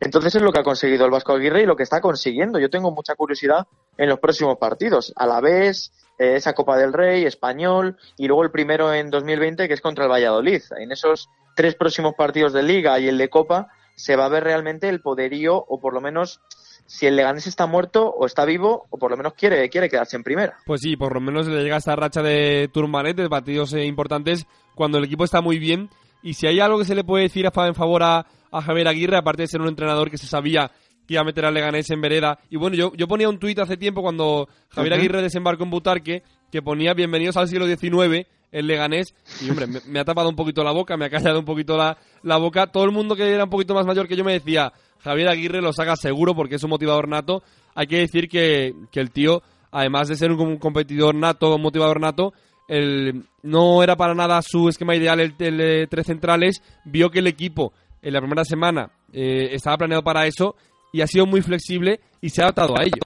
Entonces es lo que ha conseguido el Vasco Aguirre y lo que está consiguiendo. Yo tengo mucha curiosidad en los próximos partidos. A la vez, eh, esa Copa del Rey, Español y luego el primero en 2020 que es contra el Valladolid. En esos tres próximos partidos de Liga y el de Copa se va a ver realmente el poderío o por lo menos si el Leganés está muerto o está vivo o por lo menos quiere, quiere quedarse en primera. Pues sí, por lo menos le llega esta racha de Turmanet, de partidos eh, importantes, cuando el equipo está muy bien. Y si hay algo que se le puede decir a, en favor a, Javier Aguirre, aparte de ser un entrenador que se sabía que iba a meter al Leganés en vereda. Y bueno, yo, yo ponía un tuit hace tiempo cuando Javier Aguirre desembarcó en Butarque, que ponía bienvenidos al siglo XIX, el Leganés. Y hombre, me, ha tapado un poquito la boca, me ha callado un poquito la, la boca. Todo el mundo que era un poquito más mayor que yo me decía, Javier Aguirre lo saca seguro porque es un motivador nato. Hay que decir que, el tío, además de ser un competidor nato, un motivador nato, el, no era para nada su esquema ideal el, el, tres centrales. Vio que el equipo en la primera semana eh, estaba planeado para eso y ha sido muy flexible y se ha adaptado a ello.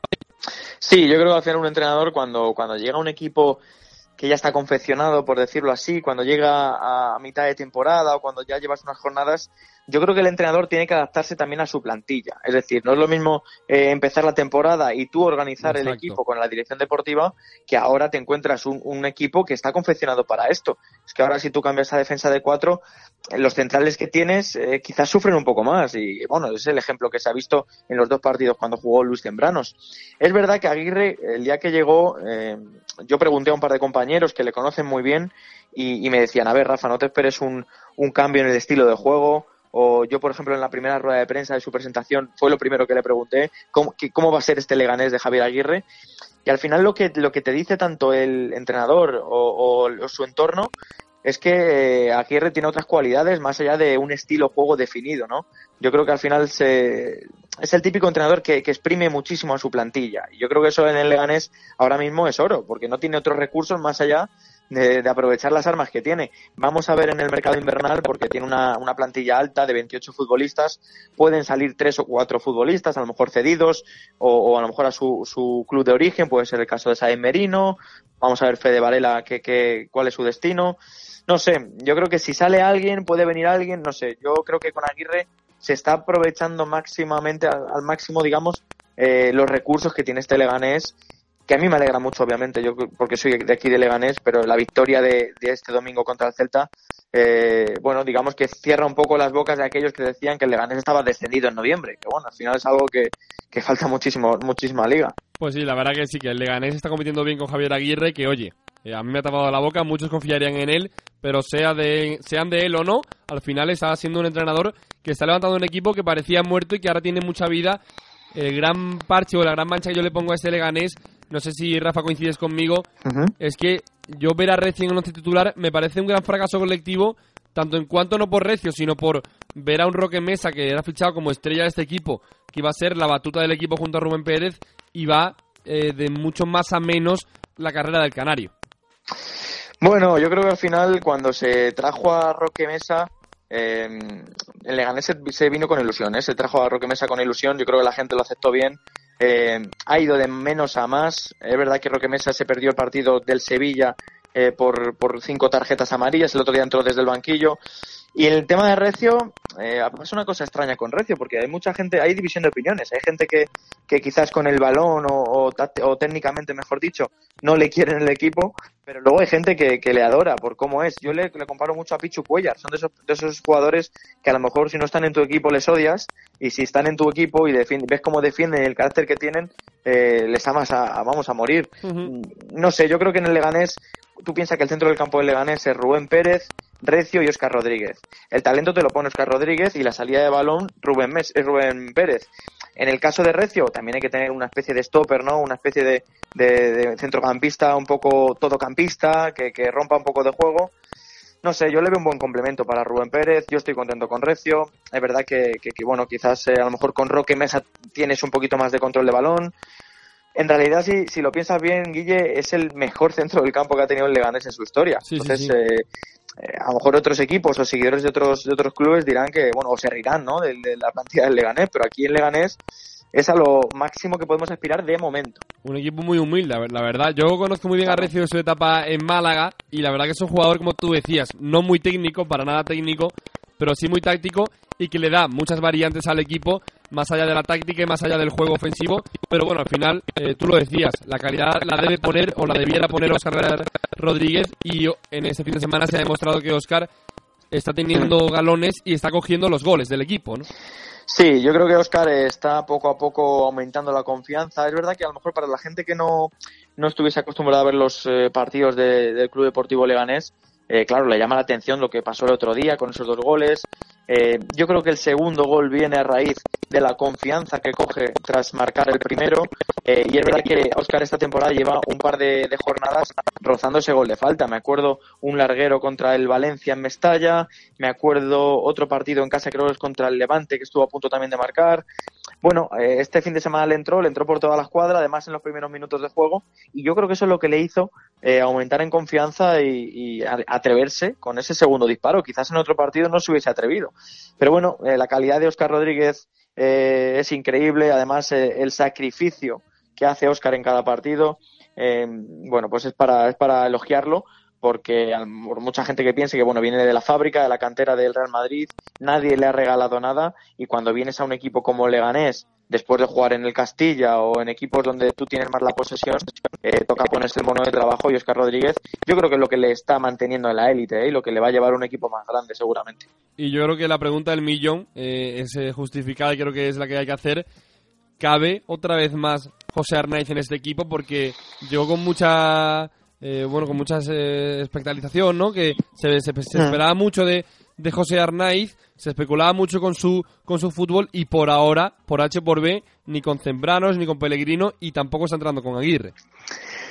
Sí, yo creo que al un entrenador cuando, cuando llega a un equipo que ya está confeccionado, por decirlo así, cuando llega a mitad de temporada o cuando ya llevas unas jornadas, yo creo que el entrenador tiene que adaptarse también a su plantilla. Es decir, no es lo mismo eh, empezar la temporada y tú organizar el equipo con la dirección deportiva que ahora te encuentras un, equipo que está confeccionado para esto. Es que ahora si tú cambias a defensa de cuatro, los centrales que tienes eh, quizás sufren un poco más. Y bueno, es el ejemplo que se ha visto en los dos partidos cuando jugó Luis Tembranos. Es verdad que Aguirre, el día que llegó, eh, yo pregunté a un par de compañeros que le conocen muy bien y, y me decían, a ver, Rafa, no te esperes un, un cambio en el estilo de juego o yo, por ejemplo, en la primera rueda de prensa de su presentación fue lo primero que le pregunté, ¿cómo, cómo va a ser este Leganés de Javier Aguirre? Y al final lo que, lo que te dice tanto el entrenador o, su entorno es que Aguirre tiene otras cualidades más allá de un estilo juego definido, ¿no? Yo creo que al final es el típico entrenador que, que, exprime muchísimo a su plantilla. Y yo creo que eso en el Leganés ahora mismo es oro, porque no tiene otros recursos más allá de, aprovechar las armas que tiene. Vamos a ver en el mercado invernal, porque tiene una, una plantilla alta de 28 futbolistas, pueden salir tres o cuatro futbolistas, a lo mejor cedidos, o, a lo mejor a su, su, club de origen, puede ser el caso de Saez Merino, vamos a ver Fede Varela que, que, cuál es su destino. No sé, yo creo que si sale alguien, puede venir alguien, no sé, yo creo que con Aguirre se está aprovechando máximamente, al, máximo, digamos, eh, los recursos que tiene este Leganés que a mí me alegra mucho, obviamente, yo porque soy de aquí de Leganés, pero la victoria de, este domingo contra el Celta, eh, bueno, digamos que cierra un poco las bocas de aquellos que decían que el Leganés estaba descendido en noviembre, que bueno, al final es algo que, falta muchísimo, muchísima liga. Pues sí, la verdad que sí, que el Leganés está compitiendo bien con Javier Aguirre, que oye, eh, a mí me ha tapado la boca, muchos confiarían en él, pero sea de, sean de él o no, al final está siendo un entrenador que está levantando un equipo que parecía muerto y que ahora tiene mucha vida. El gran parche o la gran mancha que yo le pongo a este Leganés no sé si Rafa coincides conmigo, es que yo ver a Recio en el once titular me parece un gran fracaso colectivo, tanto en cuanto no por Recio, sino por ver a un Roque Mesa que era fichado como estrella de este equipo, que iba a ser la batuta del equipo junto a Rubén Pérez, y va eh, de mucho más a menos la carrera del Canario. Bueno, yo creo que al final cuando se trajo a Roque Mesa, eh, el Leganés se, vino con ilusión, ¿eh? se trajo a Roque Mesa con ilusión, yo creo que la gente lo aceptó bien eh, ha ido de menos a más. Es verdad que Roque Mesa se perdió el partido del Sevilla eh, por, por cinco tarjetas amarillas, el otro día entró desde el banquillo. Y el tema de Recio, eh, es una cosa extraña con Recio, porque hay mucha gente, hay división de opiniones. Hay gente que, que quizás con el balón o, o, o, técnicamente, mejor dicho, no le quieren el equipo, pero luego hay gente que, que le adora por cómo es. Yo le, le, comparo mucho a Pichu Cuellar, son de esos, de esos jugadores que a lo mejor si no están en tu equipo les odias, y si están en tu equipo y ves cómo defienden el carácter que tienen, eh, les amas a, a, vamos a morir. Uh -huh. No sé, yo creo que en el Leganés tú piensas que el centro del campo del Leganés es Rubén Pérez, Recio y Oscar Rodríguez. El talento te lo pone Oscar Rodríguez y la salida de balón Rubén, Mes, es Rubén Pérez. En el caso de Recio también hay que tener una especie de stopper, ¿no? Una especie de, de, de centrocampista un poco todocampista que, que, rompa un poco de juego. No sé, yo le veo un buen complemento para Rubén Pérez. Yo estoy contento con Recio. Es verdad que, que, que bueno, quizás eh, a lo mejor con Roque Mesa tienes un poquito más de control de balón en realidad, si, si lo piensas bien, Guille, es el mejor centro del campo que ha tenido el Leganés en su historia. Sí, Entonces, sí, sí. Eh, eh, a lo mejor otros equipos o seguidores de otros, de otros clubes dirán que, bueno, o se rirán, ¿no? De, de la plantilla del Leganés, pero aquí en Leganés es a lo máximo que podemos aspirar de momento. Un equipo muy humilde, la verdad. Yo conozco muy bien a Recio en su etapa en Málaga y la verdad que es un jugador, como tú decías, no muy técnico, para nada técnico, pero sí muy táctico y que le da muchas variantes al equipo, más allá de la táctica y más allá del juego ofensivo. Pero bueno, al final, eh, tú lo decías, la calidad la debe poner o la debiera poner Oscar Rodríguez y en este fin de semana se ha demostrado que Oscar está teniendo galones y está cogiendo los goles del equipo. Sí, yo creo que Oscar está poco a poco aumentando la confianza. Es verdad que a lo mejor para la gente que no, no estuviese acostumbrada a ver los eh, partidos de, del Club Deportivo Leganés, eh, claro, le llama la atención lo que pasó el otro día con esos dos goles. Eh, yo creo que el segundo gol viene a raíz de la confianza que coge tras marcar el primero. Eh, y es verdad que Oscar esta temporada lleva un par de, jornadas rozando ese gol de falta. Me acuerdo un larguero contra el Valencia en Mestalla. Me acuerdo otro partido en casa, creo que es contra el Levante, que estuvo a punto también de marcar. Bueno, eh, este fin de semana le entró, le entró por toda la escuadra, además en los primeros minutos de juego. Y yo creo que eso es lo que le hizo eh, aumentar en confianza y, atreverse con ese segundo disparo. Quizás en otro partido no se hubiese atrevido. Pero bueno, eh, la calidad de Oscar Rodríguez eh, es increíble. Además, eh, el sacrificio que hace Oscar en cada partido, bueno, pues es para, es para elogiarlo. Porque por mucha gente que piense que bueno viene de la fábrica, de la cantera del Real Madrid, nadie le ha regalado nada y cuando vienes a un equipo como Leganés, después de jugar en el Castilla o en equipos donde tú tienes más la posesión, eh, toca ponerse el mono de trabajo y Oscar Rodríguez, yo creo que es lo que le está manteniendo en la élite ¿eh? y lo que le va a llevar a un equipo más grande seguramente. Y yo creo que la pregunta del millón eh, es justificada y creo que es la que hay que hacer. ¿Cabe otra vez más José Arnaiz en este equipo? Porque llegó con mucha... Eh, bueno, con mucha eh, expectalización, ¿no? Que se, se, se esperaba mucho de, de José Arnaiz, se especulaba mucho con su, con su fútbol y por ahora, por H por B, ni con Zembranos ni con Pellegrino y tampoco está entrando con Aguirre.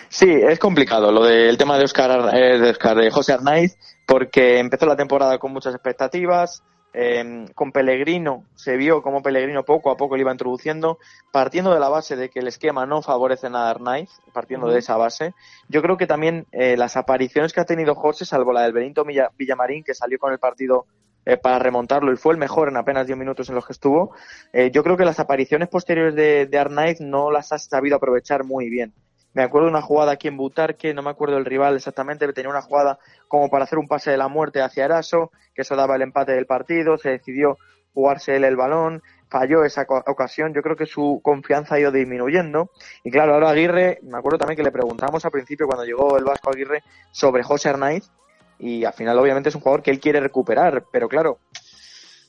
Sí, es complicado lo del tema de Oscar, eh, de, Oscar, de José Arnaiz, porque empezó la temporada con muchas expectativas, eh, con Pellegrino se vio como Pellegrino poco a poco le iba introduciendo, partiendo de la base de que el esquema no favorece nada a Arnaiz, partiendo uh -huh. de esa base. Yo creo que también eh, las apariciones que ha tenido José, salvo la del Benito Villamarín, que salió con el partido eh, para remontarlo y fue el mejor en apenas 10 minutos en los que estuvo, eh, yo creo que las apariciones posteriores de, de Arnaiz no las ha sabido aprovechar muy bien. Me acuerdo de una jugada aquí en Butarque, no me acuerdo el rival exactamente, pero tenía una jugada como para hacer un pase de la muerte hacia Eraso, que eso daba el empate del partido, se decidió jugarse él el balón, falló esa ocasión, yo creo que su confianza ha ido disminuyendo. Y claro, ahora Aguirre, me acuerdo también que le preguntamos al principio cuando llegó el Vasco Aguirre sobre José Arnaiz, y al final obviamente es un jugador que él quiere recuperar, pero claro,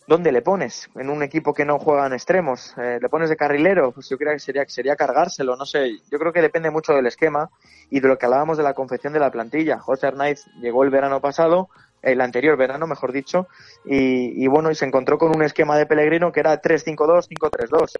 ¿dónde le pones? En un equipo que no juega en extremos, eh, ¿le pones de carrilero? Pues yo creo que sería, sería cargárselo, no sé, yo creo que depende mucho del esquema y de lo que hablábamos de la confección de la plantilla. José Arnaiz llegó el verano pasado, el anterior verano, mejor dicho, y, bueno, y se encontró con un esquema de Pellegrino que era 3-5-2, 5-3-2.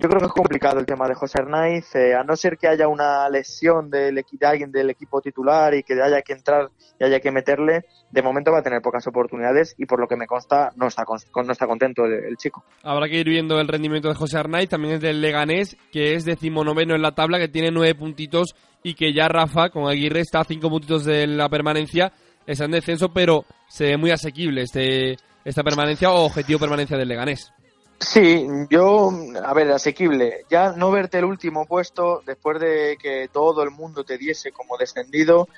Yo creo que es complicado el tema de José Hernández, eh, a no ser que haya una lesión del, de alguien del equipo titular y que haya que entrar y haya que meterle, de momento va a tener pocas oportunidades y por lo que me consta no está, no está contento el, chico. Habrá que ir viendo el rendimiento de José Hernández, también es del Leganés, que es decimonoveno en la tabla, que tiene nueve puntitos y que ya Rafa con Aguirre está a cinco puntitos de la permanencia, está en descenso, pero se ve muy asequible este esta permanencia o objetivo permanencia del Leganés. Sí, yo, a ver, asequible. Ya no verte el último puesto después de que todo el mundo te diese como descendido,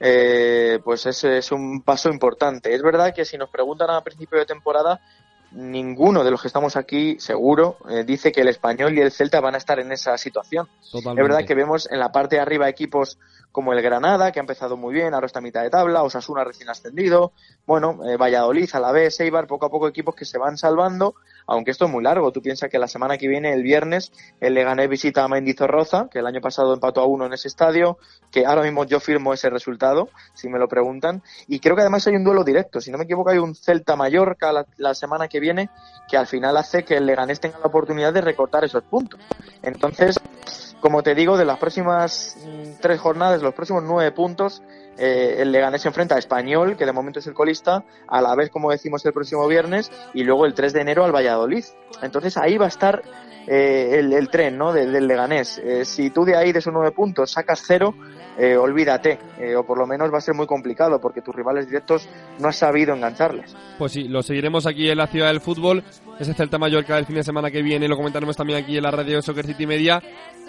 eh, pues ese es un paso importante. Es verdad que si nos preguntan a principio de temporada, ninguno de los que estamos aquí, seguro, eh, dice que el español y el Celta van a estar en esa situación. Es verdad que vemos en la parte de arriba equipos como el Granada, que ha empezado muy bien, ahora está a mitad de tabla, Osasuna recién ascendido, bueno, eh, Valladolid, Alavés, Eibar, poco a poco equipos que se van salvando, aunque esto es muy largo. Tú piensas que la semana que viene, el viernes, el Leganés visita a Mendizorroza, que el año pasado empató a uno en ese estadio, que ahora mismo yo firmo ese resultado, si me lo preguntan, y creo que además hay un duelo directo, si no me equivoco hay un Celta-Mallorca la, la semana que viene, que al final hace que el Leganés tenga la oportunidad de recortar esos puntos. Entonces, como te digo, de las próximas mm, tres jornadas, los próximos nueve puntos, eh, el Leganés se enfrenta a Español, que de momento es el colista, a la vez, como decimos, el próximo viernes, y luego el 3 de enero al Valladolid. Entonces ahí va a estar eh, el, tren ¿no? del, Leganés. Eh, si tú de ahí, de esos nueve puntos, sacas cero, olvídate, o por lo menos va a ser muy complicado, porque tus rivales directos no has sabido engancharles. Pues sí, lo seguiremos aquí en la Ciudad del Fútbol, ese Celta Mallorca el fin de semana que viene, lo comentaremos también aquí en la radio Soccer City Media.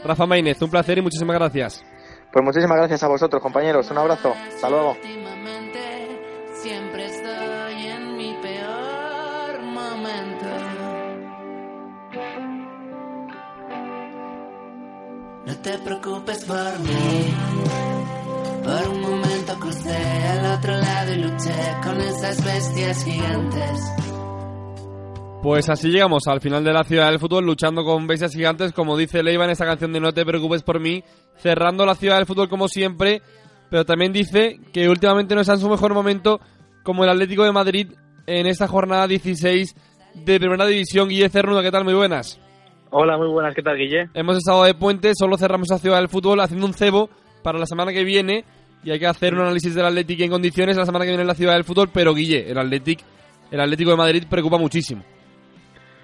Rafa Maínez, un placer y muchísimas gracias. Pues muchísimas gracias a vosotros, compañeros. Un abrazo. Hasta luego. Siempre estoy en mi peor momento. No te preocupes por mí. Por un momento crucé al otro lado y luché con esas bestias gigantes. Pues así llegamos al final de la ciudad del fútbol, luchando con bestias gigantes, como dice Leiva en esta canción de No te preocupes por mí, cerrando la ciudad del fútbol como siempre, pero también dice que últimamente no está en su mejor momento como el Atlético de Madrid en esta jornada 16 de Primera División. Guille Cernuda, ¿qué tal? Muy buenas. Hola, muy buenas, ¿qué tal, Guille? Hemos estado de puente, solo cerramos la ciudad del fútbol haciendo un cebo para la semana que viene y hay que hacer un análisis del Atlético en condiciones la semana que viene en la ciudad del fútbol, pero Guille, el Atlético, el Atlético de Madrid preocupa muchísimo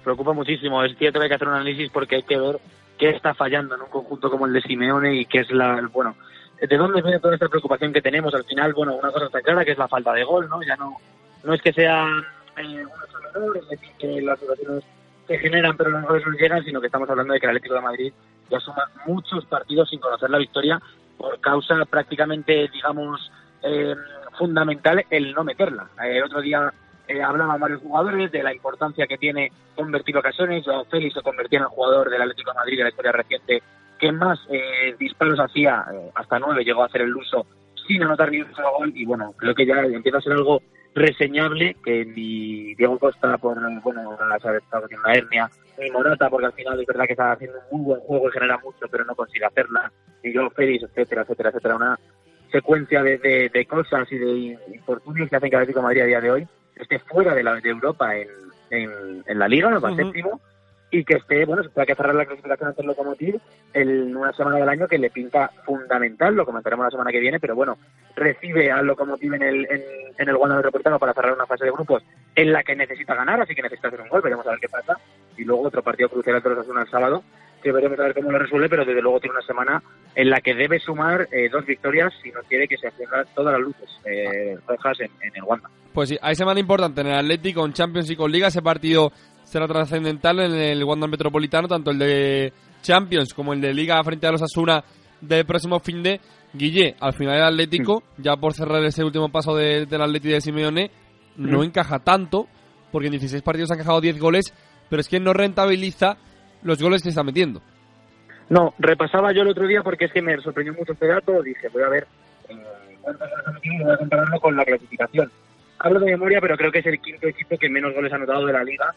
preocupa muchísimo. Es cierto que hay que hacer un análisis porque hay que ver qué está fallando en un conjunto como el de Simeone y qué es la, bueno, de dónde viene toda esta preocupación que tenemos. Al final, bueno, una cosa está clara que es la falta de gol, ¿no? Ya no, no es que sea eh, un es decir, que las situaciones se generan pero los goles no llegan, sino que estamos hablando de que el Atlético de Madrid ya suma muchos partidos sin conocer la victoria por causa prácticamente, digamos, eh, fundamental el no meterla. Eh, el otro día eh, hablaban varios jugadores de la importancia que tiene convertir ocasiones. Félix se convertía en el jugador del Atlético de Madrid de la historia reciente que más eh, disparos hacía, eh, hasta nueve llegó a hacer el uso sin anotar ni un solo gol. Y bueno, creo que ya empieza a ser algo reseñable que ni Diego Costa, por bueno, ha estado haciendo una hernia, ni Morata, porque al final es verdad que está haciendo un muy buen juego y genera mucho, pero no consigue hacerla, ni yo Félix, etcétera, etcétera, etcétera. Una secuencia de, de, cosas y de infortunios que hacen que Atlético de Madrid a día de hoy esté fuera de, la, de Europa en, en, la Liga, va séptimo, y que esté, bueno, se tenga que cerrar la clasificación ante el Lokomotiv en una semana del año que le pinta fundamental, lo comentaremos la semana que viene, pero bueno, recibe al Lokomotiv en el, en, en el Wanda Metropolitano para cerrar una fase de grupos en la que necesita ganar, así que necesita hacer un gol, veremos a ver qué pasa, y luego otro partido crucial entre los el sábado, que veremos a ver cómo lo resuelve, pero desde luego tiene una semana en la que debe sumar eh, dos victorias si no quiere que se enciendan todas las luces eh, rojas en, el Wanda. Pues sí, hay semana importante en el Atlético, en Champions y con Liga. Ese partido será trascendental en el Wanda Metropolitano, tanto el de Champions como el de Liga frente a los Asuna del próximo fin de Guille. Al final el Atlético, ya por cerrar ese último paso del Atlético de Simeone, no encaja tanto, porque en 16 partidos ha encajado 10 goles, pero es que no rentabiliza los goles que está metiendo. No, repasaba yo el otro día porque es que me sorprendió mucho este dato. Dije, voy a ver eh, voy a compararlo con la clasificación. Hablo de memoria, pero creo que es el quinto equipo que menos goles ha anotado de la liga.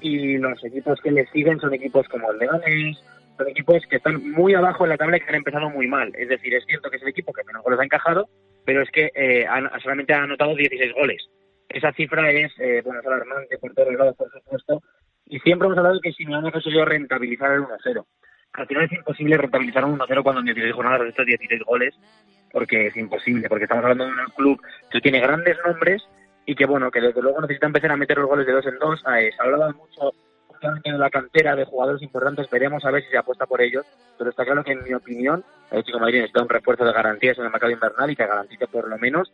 Y los equipos que le siguen son equipos como el Leganés, son equipos que están muy abajo en la tabla y que han empezado muy mal. Es decir, es cierto que es el equipo que menos goles ha encajado, pero es que eh, solamente ha anotado 16 goles. Esa cifra es, eh, bueno, es alarmante por todos lados, por supuesto, y siempre hemos hablado de que si no hemos conseguido rentabilizar el 1-0. Al final es imposible rentabilizar un 1-0 cuando en 16 jornadas estos 16 goles, porque es imposible, porque estamos hablando de un club que tiene grandes nombres y que, bueno, que desde luego necesita empezar a meter los goles de dos en dos. Eh, se ha hablado mucho de la cantera de jugadores importantes, veremos a ver si se apuesta por ellos, pero está claro que, en mi opinión, el Chico Madrid necesita un refuerzo de garantías en el mercado invernal y que garantice por lo menos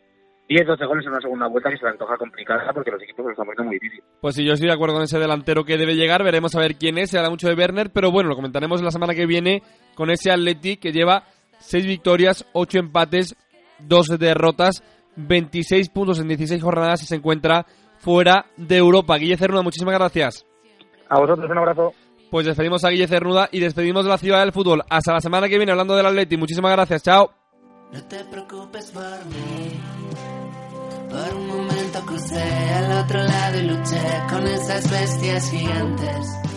10, 12 goles en una segunda vuelta que se le antoja complicada porque los equipos lo están poniendo muy difícil. Pues sí, yo estoy de acuerdo con ese delantero que debe llegar. Veremos a ver quién es. Se habla mucho de Werner, pero bueno, lo comentaremos la semana que viene con ese Atleti que lleva 6 victorias, 8 empates, 2 derrotas, 26 puntos en 16 jornadas y se encuentra fuera de Europa. Guille Cernuda, muchísimas gracias. A vosotros un abrazo. Pues despedimos a Guille Cernuda y despedimos de la ciudad del fútbol. Hasta la semana que viene hablando del Atleti. Muchísimas gracias. Chao. No te preocupes por mí. Por un momento crucé al otro lado y luché con esas bestias gigantes.